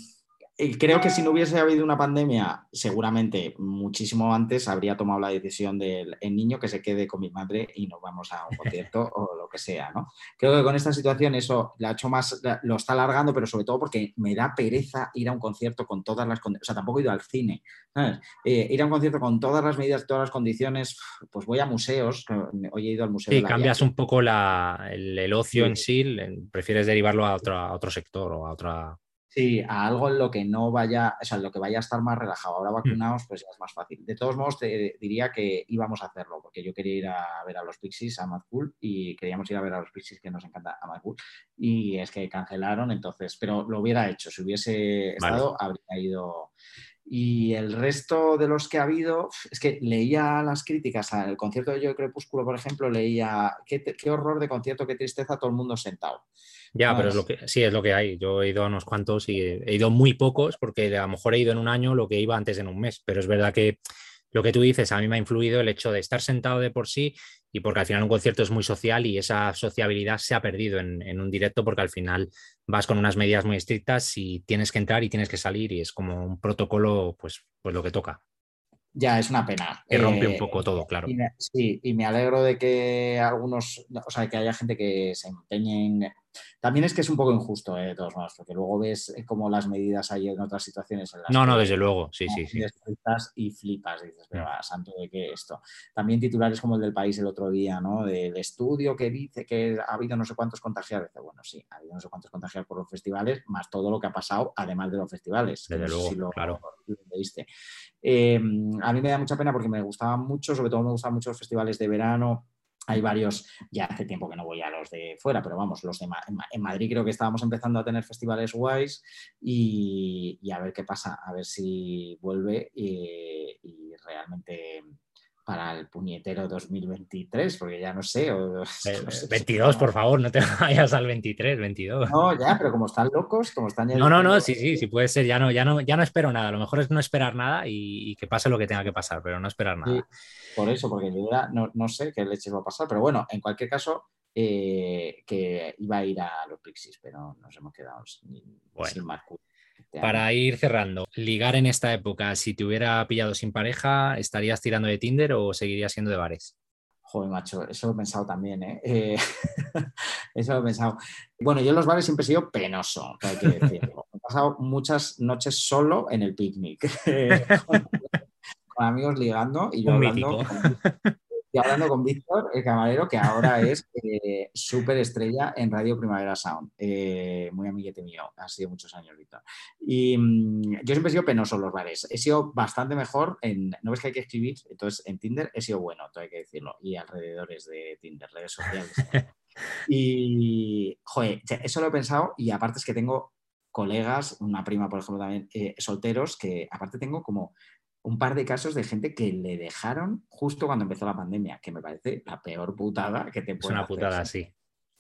creo que si no hubiese habido una pandemia, seguramente muchísimo antes habría tomado la decisión del el niño que se quede con mi madre y nos vamos a un concierto o lo que sea, ¿no? Creo que con esta situación eso la ha hecho más, lo está alargando, pero sobre todo porque me da pereza ir a un concierto con todas las condiciones, o sea, tampoco he ido al cine, ¿sabes? Eh, ir a un concierto con todas las medidas, todas las condiciones, pues voy a museos, que hoy he ido al museo. Sí, de la cambias Vía- un poco la- el, el ocio Sí. en sí, prefieres derivarlo a otro, a otro sector o a otra... Sí, a algo en lo que no vaya, o sea, en lo que vaya a estar más relajado. Ahora Mm. vacunados, pues ya es más fácil. De todos modos, te diría que íbamos a hacerlo, porque yo quería ir a ver a los Pixies a Mad Cool y queríamos ir a ver a los Pixies que nos encanta a Mad Cool. Y es que cancelaron, entonces, pero lo hubiera hecho. Si hubiese Vale. estado, habría ido. Y el resto de los que ha habido, es que leía las críticas al concierto de Yo Crepúsculo, por ejemplo, leía qué, horror de concierto, qué tristeza, todo el mundo sentado. Ya, pero es lo que, sí, es lo que hay. Yo he ido a unos cuantos y he ido muy pocos porque a lo mejor he ido en un año lo que iba antes en un mes, pero es verdad que lo que tú dices a mí me ha influido el hecho de estar sentado de por sí y porque al final un concierto es muy social y esa sociabilidad se ha perdido en, en un directo porque al final vas con unas medidas muy estrictas y tienes que entrar y tienes que salir y es como un protocolo, pues, pues lo que toca. Ya, es una pena. Que rompe un Eh, poco todo, claro. Y me- sí, y me alegro de que algunos, o sea, que haya gente que se empeñen. También es que es un poco injusto, eh, de todos modos, porque luego ves eh, como las medidas hay en otras situaciones. En las No, no, que- desde luego, sí, sí, sí. Y flipas, dices, pero Mm. va, santo de qué esto. También titulares como el del país el otro día, ¿no? Del estudio que dice que ha habido no sé cuántos contagiados. Dice, bueno, sí, ha habido no sé cuántos contagiados por los festivales, más todo lo que ha pasado, además de los festivales. Desde no luego, si lo- claro. lo. Eh, a mí me da mucha pena porque me gustaban mucho, sobre todo me gustaban mucho los festivales de verano. Hay varios, ya hace tiempo que no voy a los de fuera, pero vamos, los de en Ma- en Madrid creo que estábamos empezando a tener festivales guays y, a ver qué pasa, a ver si vuelve y, y realmente para el puñetero 2023, porque ya no sé. o- Eh, no sé, 22, por favor, no te vayas al 23, 22. No, ya, pero como están locos, como están ya No, no, no, sí, sí, sí puede ser. Ya no, ya no, ya no espero nada. Lo mejor es no esperar nada y, y que pase lo que tenga que pasar, pero no esperar nada. Sí, por eso, porque yo ya no, no sé qué leches va a pasar, pero bueno, en cualquier caso, eh, que iba a ir a los Pixies, pero nos hemos quedado sin, Bueno. sin. Para ir cerrando, ligar en esta época, si te hubiera pillado sin pareja, ¿estarías tirando de Tinder o seguirías siendo de bares? Joder, macho, eso lo he pensado también, ¿eh? Eh, eso lo he pensado. Bueno, yo en los bares siempre he sido penoso, hay que decirlo. He pasado muchas noches solo en el picnic, con, con amigos ligando y yo Un hablando mítico. con, y hablando con Víctor, el camarero, que ahora es eh, súper estrella en Radio Primavera Sound. Eh, muy amiguete mío, ha sido muchos años, Víctor. Y mm, yo siempre he sido penoso en los bares. He sido bastante mejor en. ¿No ves que hay que escribir? Entonces, en Tinder he sido bueno, todo hay que decirlo. Y alrededores de Tinder, redes sociales. y, joder, eso lo he pensado. Y aparte es que tengo colegas, una prima, por ejemplo, también, eh, solteros, que aparte tengo como un par de casos de gente que le dejaron justo cuando empezó la pandemia, que me parece la peor putada que te Es puede una putada, sí.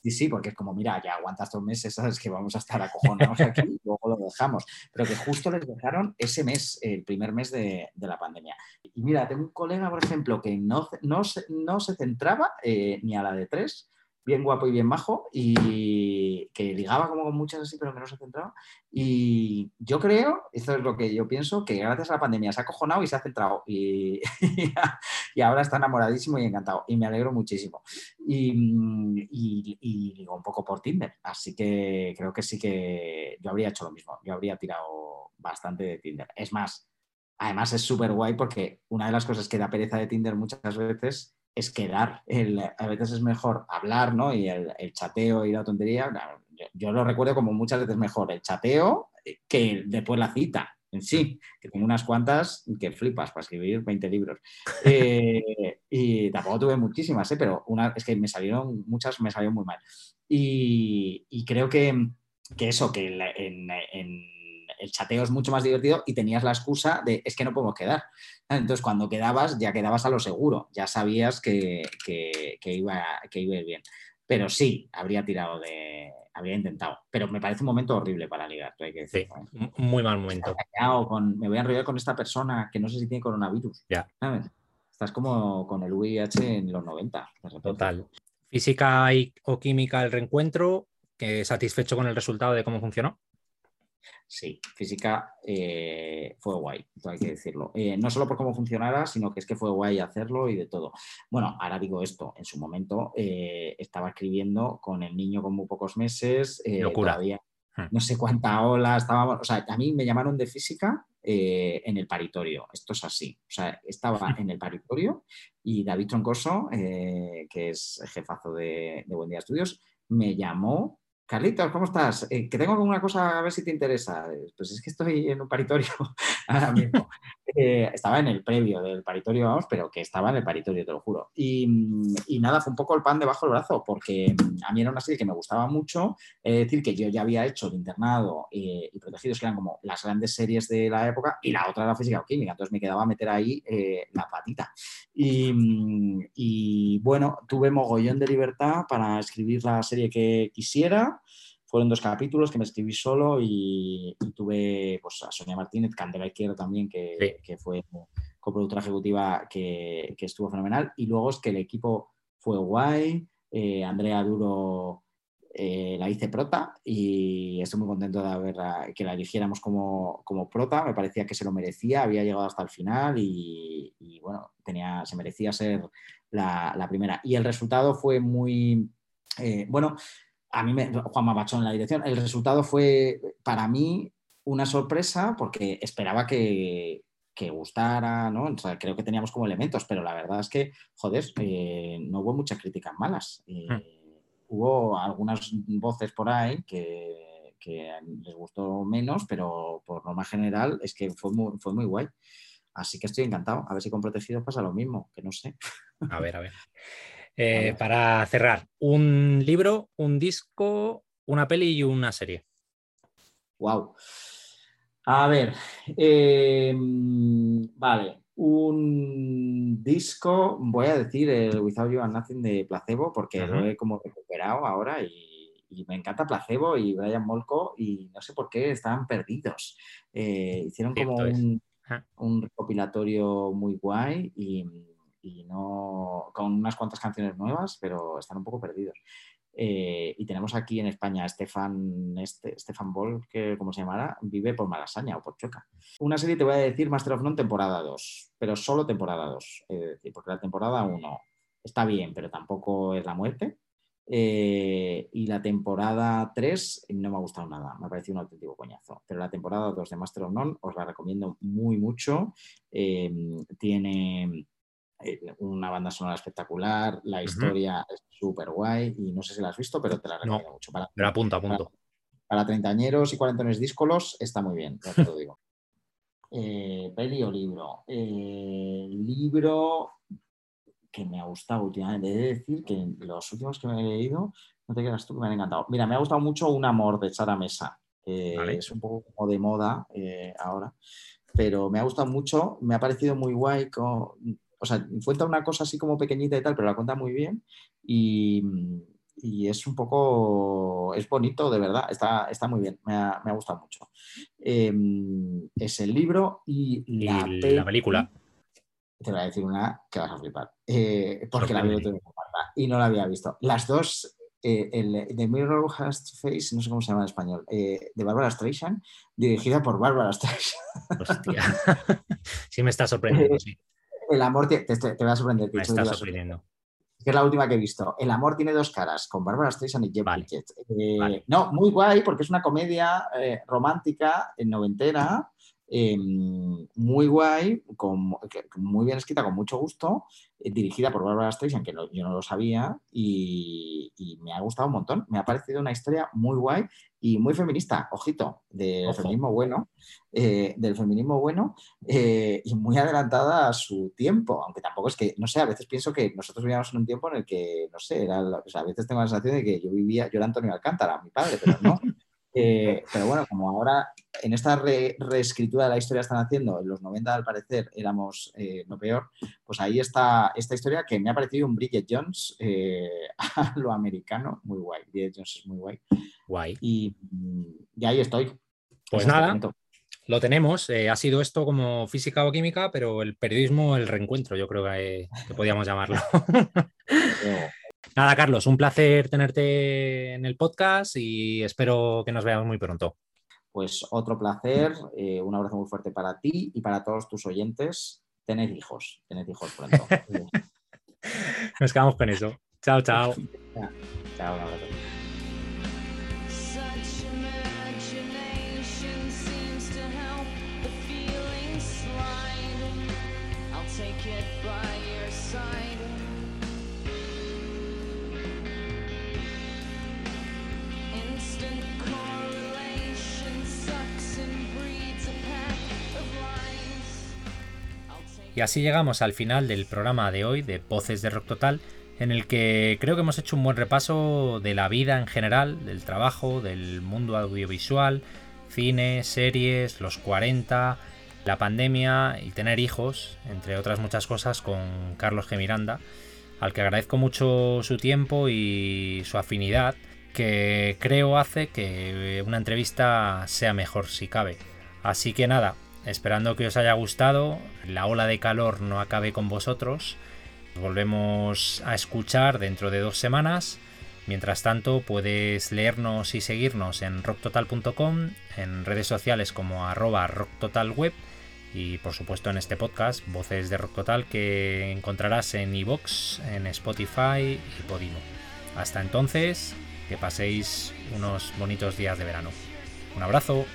Sí, sí, porque es como, mira, ya aguantas dos meses, sabes que vamos a estar acojonados aquí y luego lo dejamos. Pero que justo les dejaron ese mes, el primer mes de, de la pandemia. Y mira, tengo un colega, por ejemplo, que no, no, se, no se centraba eh, ni a la de tres, bien guapo y bien majo, y que ligaba como con muchas así, pero que no se centraba. Y yo creo, eso es lo que yo pienso, que gracias a la pandemia se ha acojonado y se ha centrado. Y, y ahora está enamoradísimo y encantado. Y me alegro muchísimo. Y, y, y, digo un poco por Tinder. Así que creo que sí que yo habría hecho lo mismo. Yo habría tirado bastante de Tinder. Es más, además es súper guay porque una de las cosas que da pereza de Tinder muchas veces es quedar. El, a veces es mejor hablar, ¿no? Y el, el chateo y la tontería. Yo, yo, lo recuerdo como muchas veces mejor el chateo que después la cita en sí, que tengo unas cuantas que flipas para escribir 20 libros. Eh, y tampoco tuve muchísimas, ¿eh? pero una, es que me salieron muchas, me salieron muy mal. Y, y creo que, que, eso, que en, en, el chateo es mucho más divertido y tenías la excusa de es que no podemos quedar. Entonces, cuando quedabas, ya quedabas a lo seguro, ya sabías que, que, que iba, que iba a ir bien. Pero sí, habría tirado de. Habría intentado. Pero me parece un momento horrible para ligar, hay que decir. Sí, muy mal momento. Con, me voy a enrollar con esta persona que no sé si tiene coronavirus. Ya. ¿sabes? Estás como con el VIH en los 90. Total. Física y, o química el reencuentro, que satisfecho con el resultado de cómo funcionó. Sí, física eh, fue guay, hay que decirlo. Eh, no solo por cómo funcionara, sino que es que fue guay hacerlo y de todo. Bueno, ahora digo esto, en su momento eh, estaba escribiendo con el niño con muy pocos meses. Locura. Todavía no sé cuánta ola estábamos. O sea, a mí me llamaron de física eh, en el paritorio. Esto es así. O sea, estaba en el paritorio y David Troncoso, eh, que es jefazo de, de Buen Día Estudios, me llamó Carlitos, ¿cómo estás? Eh, que tengo una cosa a ver si te interesa. Pues es que estoy en un paritorio ahora mismo. Eh, estaba en el previo del paritorio, vamos, pero que estaba en el paritorio, te lo juro. Y, nada, fue un poco el pan debajo del brazo, porque a mí era una serie que me gustaba mucho. Es decir, que yo ya había hecho el internado eh, y protegidos, que eran como las grandes series de la época, y la otra era física o química, entonces me quedaba meter ahí la patita. Y, y bueno, tuve mogollón de libertad para escribir la serie que quisiera fueron dos capítulos que me escribí solo y, tuve pues, a Sonia Martínez, Candela Izquierdo también, que, fue coproductora ejecutiva, que, estuvo fenomenal. Y luego es que el equipo fue guay, eh, Andrea Duro eh, la hice prota y estoy muy contento de haber que la eligiéramos como, prota. Me parecía que se lo merecía, había llegado hasta el final y, bueno, tenía, se merecía ser la, primera. Y el resultado fue muy, eh, bueno, a mí, me, Juan Mabachón en la dirección, el resultado fue para mí una sorpresa porque esperaba que, gustara, ¿no? creo que teníamos como elementos, pero la verdad es que, joder, eh, no hubo muchas críticas malas. Eh, hmm. Hubo algunas voces por ahí que, les gustó menos, pero por norma general es que fue muy, fue muy guay. Así que estoy encantado. A ver si con Protegidos pasa lo mismo, que no sé. A ver, a ver. Eh, para cerrar, un libro, un disco, una peli y una serie. Wow. A ver, em, vale, un disco, voy a decir el Without You and Nothing de Placebo, porque lo he como recuperado ahora y, me encanta Placebo y Brian Molko y no sé por qué estaban perdidos. Eh, hicieron como un, un, recopilatorio muy guay y, y no con unas cuantas canciones nuevas, pero están un poco perdidos. Eh, y tenemos aquí en España a Stefan, este, Stefan Boll, que como se llamará, vive por Malasaña o por Chueca. Una serie te voy a decir Master of None temporada 2, pero solo temporada 2, porque la temporada 1 está bien, pero tampoco es la muerte. Eh, y la temporada 3 no me ha gustado nada, me ha parecido un auténtico coñazo. Pero la temporada 2 de Master of None os la recomiendo muy mucho. Eh, tiene eh, una banda sonora espectacular, la historia es súper guay y no sé si la has visto, pero te la recomiendo mucho. Para, pero apunto, apunto. Para, treintañeros y cuarentones díscolos está muy bien, ya te lo digo. Eh, peli o libro. Eh, libro que me ha gustado últimamente. He de decir que los últimos que me he leído, no te quedas tú que me han encantado. Mira, me ha gustado mucho Un amor de Chara Mesa. Es un poco como de moda ahora, pero me ha gustado mucho. Me ha parecido muy guay. Con, o sea, cuenta una cosa así como pequeñita y tal, pero la cuenta muy bien y, es un poco, es bonito, de verdad, está, está muy bien, me ha, gustado mucho. Em, es el libro y la, película. Te voy a decir una que vas a flipar, eh, porque la veo y no la había visto. Las dos eh, el, The Mirror Has Face, no sé cómo se llama en español, eh, de Barbara Streisand, dirigida por Barbara Streisand. Hostia, sí me está sorprendiendo, sí. El amor te, te, te va a sorprender. Me está sorprendiendo. Que es la última que he visto. El amor tiene dos caras, con Barbara Streisand y Jeff Bridges. Eh, no, muy guay, porque es una comedia eh, romántica, eh, noventera, Em, muy guay, muy bien escrita, con mucho gusto, eh, dirigida por Barbara Streisand, que yo no lo sabía, y, me ha gustado un montón. Me ha parecido una historia muy guay y muy feminista, ojito, del feminismo bueno, eh, del feminismo bueno eh, y muy adelantada a su tiempo, aunque tampoco es que, no sé, a veces pienso que nosotros vivíamos en un tiempo en el que, no sé, era, a veces tengo la sensación de que yo vivía, yo era Antonio Alcántara, mi padre, pero no. Eh, pero bueno, como ahora en esta reescritura de la historia están haciendo, en los 90 al parecer éramos eh, lo peor, pues ahí está esta historia que me ha parecido un Bridget Jones eh, a lo americano, muy guay. Bridget Jones es muy guay. Guay. Y, ahí estoy. Pues nada, lo tenemos. ha sido esto como física o química, pero el periodismo, el reencuentro, yo creo que, que podíamos llamarlo. Nada, Carlos, un placer tenerte en el podcast y espero que nos veamos muy pronto. Pues otro placer, eh, un abrazo muy fuerte para ti y para todos tus oyentes. Tened hijos, tened hijos pronto. nos quedamos con eso. Chao, chao. chao, un abrazo. Y así llegamos al final del programa de hoy de Voces de Rock Total, en el que creo que hemos hecho un buen repaso de la vida en general, del trabajo, del mundo audiovisual, cine, series, los 40, la pandemia y tener hijos, entre otras muchas cosas, con Carlos G. Miranda, al que agradezco mucho su tiempo y su afinidad, que creo hace que una entrevista sea mejor si cabe. Así que nada, esperando que os haya gustado, la ola de calor no acabe con vosotros, volvemos a escuchar dentro de dos semanas. Mientras tanto, puedes leernos y seguirnos en rocktotal.com, en redes sociales como arroba rocktotalweb y por supuesto en este podcast, Voces de Rock Total, que encontrarás en iVoox, en Spotify y Podimo. Hasta entonces, que paséis unos bonitos días de verano. Un abrazo.